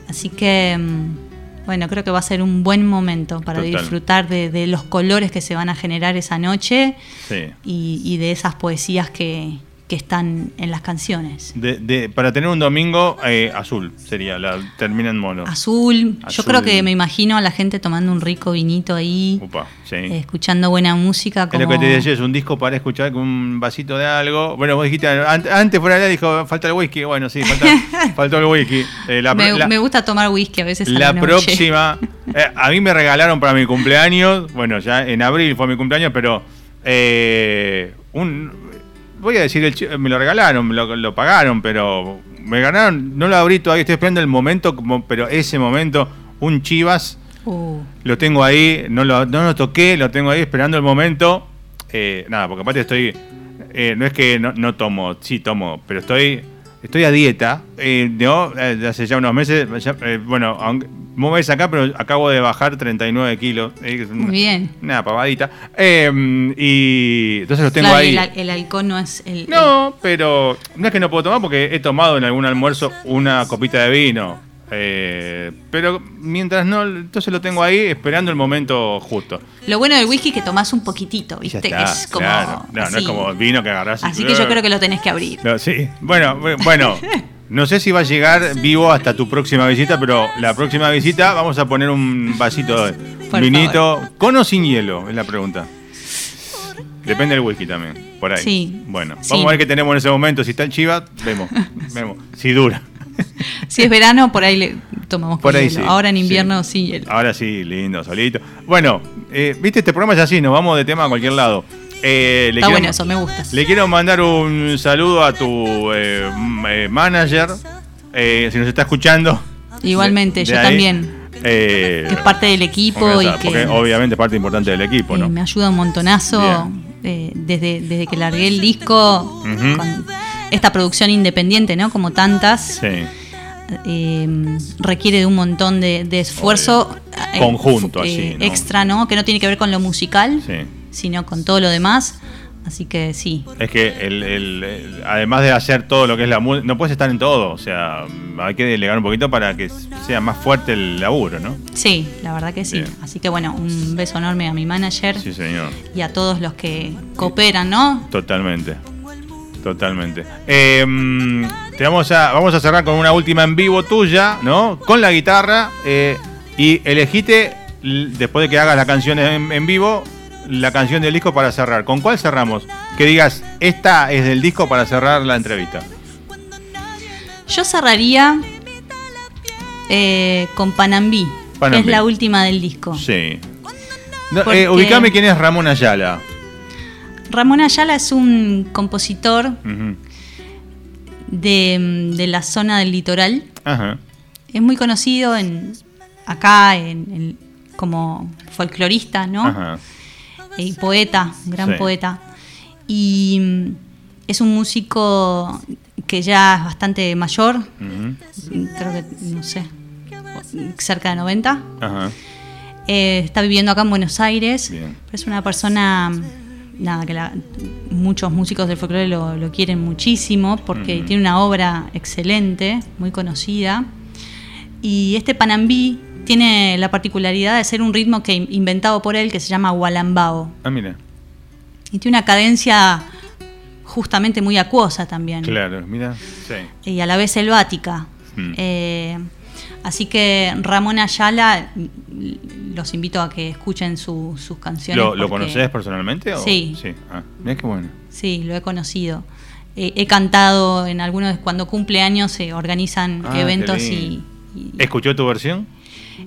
Así que, mm, bueno, creo que va a ser un buen momento para disfrutar de, los colores que se van a generar esa noche y de esas poesías que, que están en las canciones. De, para tener un domingo eh, azul sería, la termina en mono. Azul. Yo creo que me imagino a la gente tomando un rico vinito ahí, eh, escuchando buena música. Como... Es lo que te decía, es un disco para escuchar con un vasito de algo. Bueno, vos dijiste, antes fuera allá dijo, falta el whisky. Bueno, sí, falta, faltó el whisky. Eh, me, gusta tomar whisky a veces. La, próxima, a mí me regalaron para mi cumpleaños, bueno, ya en abril fue mi cumpleaños, pero un, voy a decir, el, me lo regalaron, me lo, pagaron, pero me ganaron, no lo abrí todavía, estoy esperando el momento, como, pero ese momento, un Chivas, uh. lo tengo ahí, no lo, no lo toqué, lo tengo ahí esperando el momento. Eh, nada, porque aparte estoy, eh, no es que no, no tomo, sí tomo, pero estoy estoy a dieta, eh, ¿no? Eh, hace ya unos meses, eh, bueno, aunque, me ves acá, pero acabo de bajar 39 kilos. Muy bien. Una pavadita. Em, y entonces los tengo ahí. El, el, alcohol no es el... No, pero no es que no puedo tomar porque he tomado en algún almuerzo una copita de vino. Eh, pero mientras no, entonces lo tengo ahí esperando el momento justo. Lo bueno del whisky es que tomás un poquitito, ¿viste? es como. No, no es como vino que agarrás. Así que yo creo que lo tenés que abrir. sí, bueno, bueno. No sé si va a llegar vivo hasta tu próxima visita, pero la próxima visita vamos a poner un vasito de vinito con o sin hielo, es la pregunta. Depende del whisky también, por ahí. Sí. Bueno, vamos a ver qué tenemos en ese momento. Si está el chiva, vemos, vemos. Si dura. si es verano, por ahí le tomamos por ahí Ahora en invierno sí. Ahora sí, lindo, solito. Bueno, eh, viste, este programa es así, nos vamos de tema a cualquier lado. Eh, Está bueno eso, me gusta. Le quiero mandar un saludo a tu eh, manager, si nos está escuchando. Igualmente, yo también. que es parte del equipo y que. Obviamente parte importante del equipo, ¿no? me ayuda un montonazo desde, desde que largué el disco esta producción independiente, ¿no? Como tantas. Eh, requiere de un montón de, esfuerzo eh, conjunto eh, extra, ¿no? Que no tiene que ver con lo musical, sino con todo lo demás. Así que sí. Es que el, además de hacer todo lo que es la música, no puedes estar en todo. O sea, hay que delegar un poquito para que sea más fuerte el laburo, ¿no? Sí, la verdad que sí. Así que bueno, un beso enorme a mi manager. Sí, señor. Y a todos los que cooperan, ¿no? Totalmente. Totalmente. Em, te vamos a, vamos a cerrar con una última en vivo tuya, ¿no? Con la guitarra. Eh, y elegiste, después de que hagas la canción en, vivo, la canción del disco para cerrar. ¿Con cuál cerramos? Que digas, esta es del disco para cerrar la entrevista. Yo cerraría eh, con Panambí, que es la última del disco. Sí. Eh, ubicame quién es Ramón Ayala. Ramón Ayala es un compositor de, la zona del litoral. Es muy conocido en, acá en, como folclorista, ¿no? Y poeta, gran poeta. Y mm, es un músico que ya es bastante mayor, creo que, no sé, cerca de 90. Eh, está viviendo acá en Buenos Aires. Es una persona nada, que muchos músicos del folclore lo, quieren muchísimo porque tiene una obra excelente, muy conocida. Y este Panambí tiene la particularidad de ser un ritmo que inventado por él que se llama Walambao. Ah, mira. Y tiene una cadencia justamente muy acuosa también. Claro, mira, sí. Y a la vez selvática. Mm. Eh, así que Ramón Ayala, los invito a que escuchen sus canciones. ¿Lo, conoces personalmente? Sí. Sí, ah, mira qué bueno. Sí, lo he conocido. he cantado en algunos, cuando cumple años se organizan ah, eventos y, ¿Escuchó tu versión?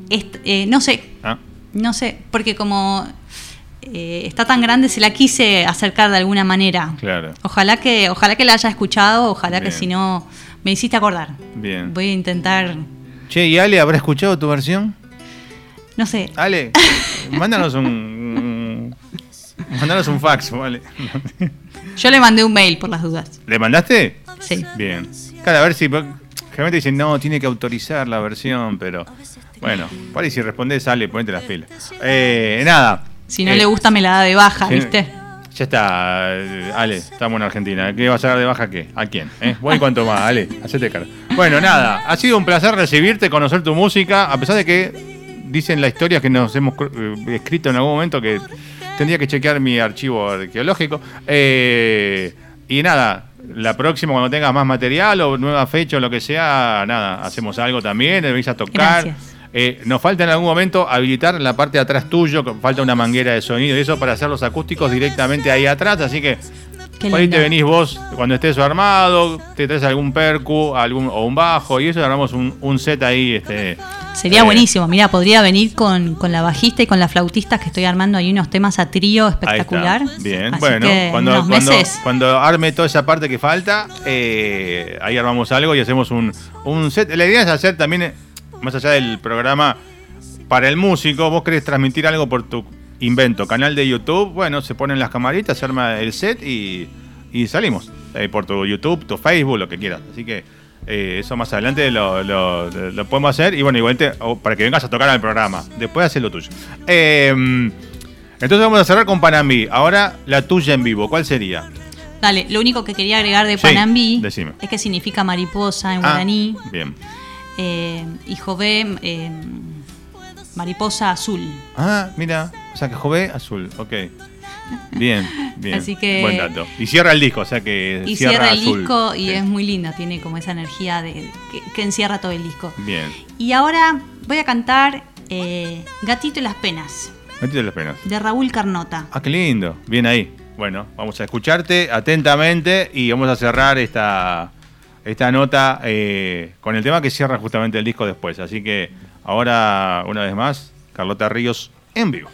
Eh, no sé. Ah. No sé, porque como eh, está tan grande, se la quise acercar de alguna manera. Claro. Ojalá que, ojalá que la haya escuchado, ojalá que si no, me hiciste acordar. Bien. Voy a intentar. Che, ¿y Ale habrá escuchado tu versión? No sé. Ale, mándanos un, mándanos un fax, vale. Yo le mandé un mail por las dudas. ¿Le mandaste? Sí. Bien. Claro, a ver si. Generalmente dicen, no, tiene que autorizar la versión, pero. Bueno, por ahí si respondes, sale, ponete las pilas. Eh, nada. Si no le gusta, me la da de baja, ¿viste? Ya está, Ale, estamos en Argentina. ¿Qué vas a dar de baja qué? ¿A quién? ¿Eh? Voy y cuanto más, Ale, hacete cara. Bueno, nada, ha sido un placer recibirte, conocer tu música, a pesar de que dicen la historia que nos hemos eh, escrito en algún momento que tendría que chequear mi archivo arqueológico. Eh, y nada, la próxima cuando tengas más material o nueva fecha o lo que sea, nada, hacemos algo también, venís a tocar. Gracias. Eh, nos falta en algún momento habilitar la parte de atrás tuyo, falta una manguera de sonido y eso para hacer los acústicos directamente ahí atrás, así que por ahí te venís vos cuando estés armado, te traes algún percu algún, o un bajo y eso armamos un, set ahí. Este, Sería eh, buenísimo, mira, podría venir con, la bajista y con la flautista que estoy armando ahí unos temas a trío espectacular. Bien, bueno, cuando, cuando, arme toda esa parte que falta, eh, ahí armamos algo y hacemos un, un set. La idea es hacer también más allá del programa, para el músico, vos querés transmitir algo por tu invento, canal de YouTube, bueno, se ponen las camaritas, se arma el set y, salimos. Eh, por tu YouTube, tu Facebook, lo que quieras. Así que eh, eso más adelante lo, podemos hacer. Y bueno, igualmente, para que vengas a tocar al programa. Después haces lo tuyo. Em, entonces vamos a cerrar con Panambi. Ahora la tuya en vivo, ¿cuál sería? Dale, lo único que quería agregar de Panambi es que significa mariposa en ah, guaraní. Bien eh, y Jové eh, mariposa azul. Ah, mira, o sea que Jové azul, ok. Bien, bien. Así que, Buen dato. Y cierra el disco, o sea que. Y cierra, el disco y es muy linda, tiene como esa energía de, que, encierra todo el disco. Bien. Y ahora voy a cantar eh, Gatito y las Penas. Gatito y las Penas. De Raúl Carnota. Ah, qué lindo. Bien ahí. Bueno, vamos a escucharte atentamente y vamos a cerrar esta, esta nota eh, con el tema que cierra justamente el disco después. Así que ahora, una vez más, Carlota Ríos en vivo.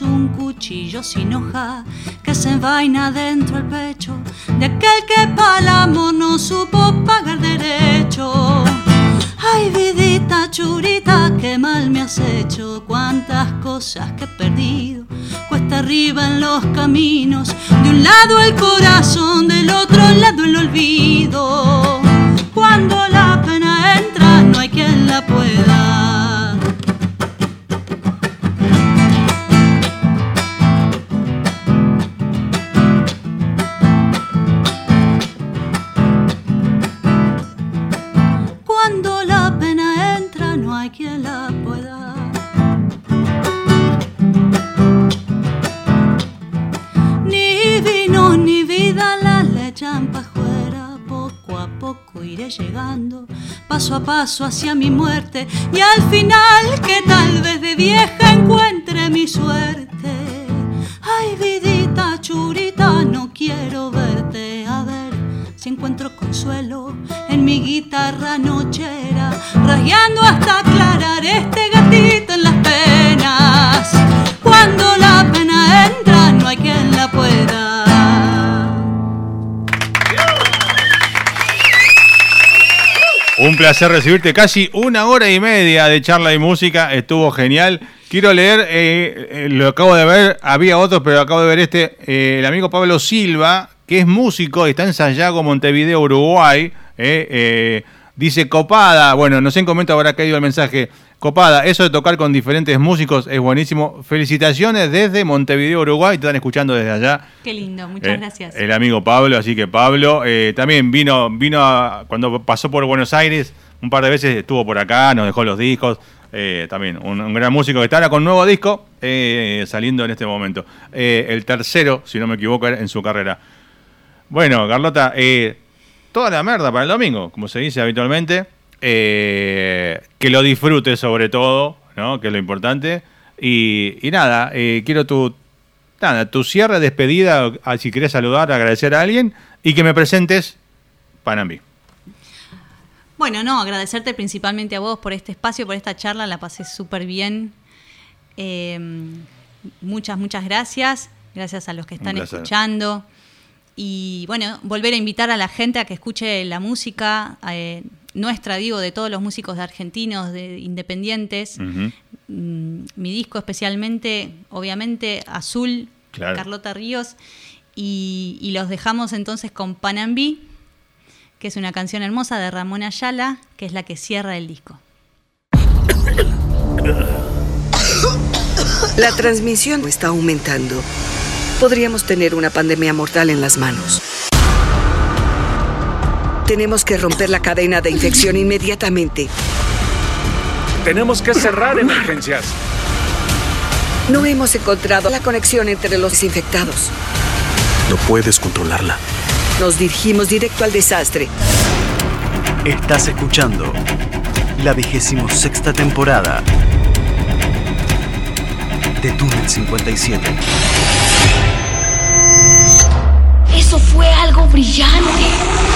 Un cuchillo sin hoja que se envaina dentro el pecho de aquel que palamo no supo pagar derecho. Ay, vidita churita, qué mal me has hecho, cuántas cosas que he perdido. Cuesta arriba en los caminos, de un lado el corazón, del otro lado el olvido. Cuando la pena entra, no hay quien la pueda llegando paso a paso hacia mi muerte y al final que tal vez de vieja encuentre mi suerte. Ay, vidita churita, no quiero verte a ver si encuentro consuelo en mi guitarra nochera, rayando hasta aclarar Un placer recibirte. Casi una hora y media de charla y música. Estuvo genial. Quiero leer, eh, eh, lo acabo de ver, había otros, pero acabo de ver este. Eh, el amigo Pablo Silva, que es músico, está en Sayago, Montevideo, Uruguay. Dice Copada, bueno, no sé en comento habrá caído el mensaje. Copada, eso de tocar con diferentes músicos es buenísimo. Felicitaciones desde Montevideo, Uruguay. Te están escuchando desde allá. Qué lindo, muchas eh, gracias. El amigo Pablo, así que Pablo eh, también vino, vino cuando pasó por Buenos Aires, un par de veces estuvo por acá, nos dejó los discos. Eh, también un, gran músico que está ahora con nuevo disco saliendo en este momento. el tercero, si no me equivoco, en su carrera. Bueno, Carlota, toda la merda para el domingo, como se dice habitualmente. Eh, que lo disfrutes sobre todo, ¿no? que es lo importante. Y, nada, eh, quiero tu, nada, tu cierre, despedida, si querés saludar, agradecer a alguien y que me presentes Panambi. Bueno, no, agradecerte principalmente a vos por este espacio, por esta charla, la pasé súper bien. Eh, muchas, muchas gracias. Gracias a los que están escuchando. Y bueno, volver a invitar a la gente a que escuche la música nuestra, digo, de todos los músicos de argentinos, de independientes. Mm, mi disco especialmente, obviamente, Azul, Carlota Ríos. Y, los dejamos entonces con Panambí, que es una canción hermosa de Ramón Ayala, que es la que cierra el disco. La transmisión está aumentando. Podríamos tener una pandemia mortal en las manos. Tenemos que romper la cadena de infección inmediatamente. Tenemos que cerrar emergencias. No hemos encontrado la conexión entre los desinfectados. No puedes controlarla. Nos dirigimos directo al desastre. Estás escuchando la vigésimo sexta temporada de Túnel 57. Eso fue algo brillante.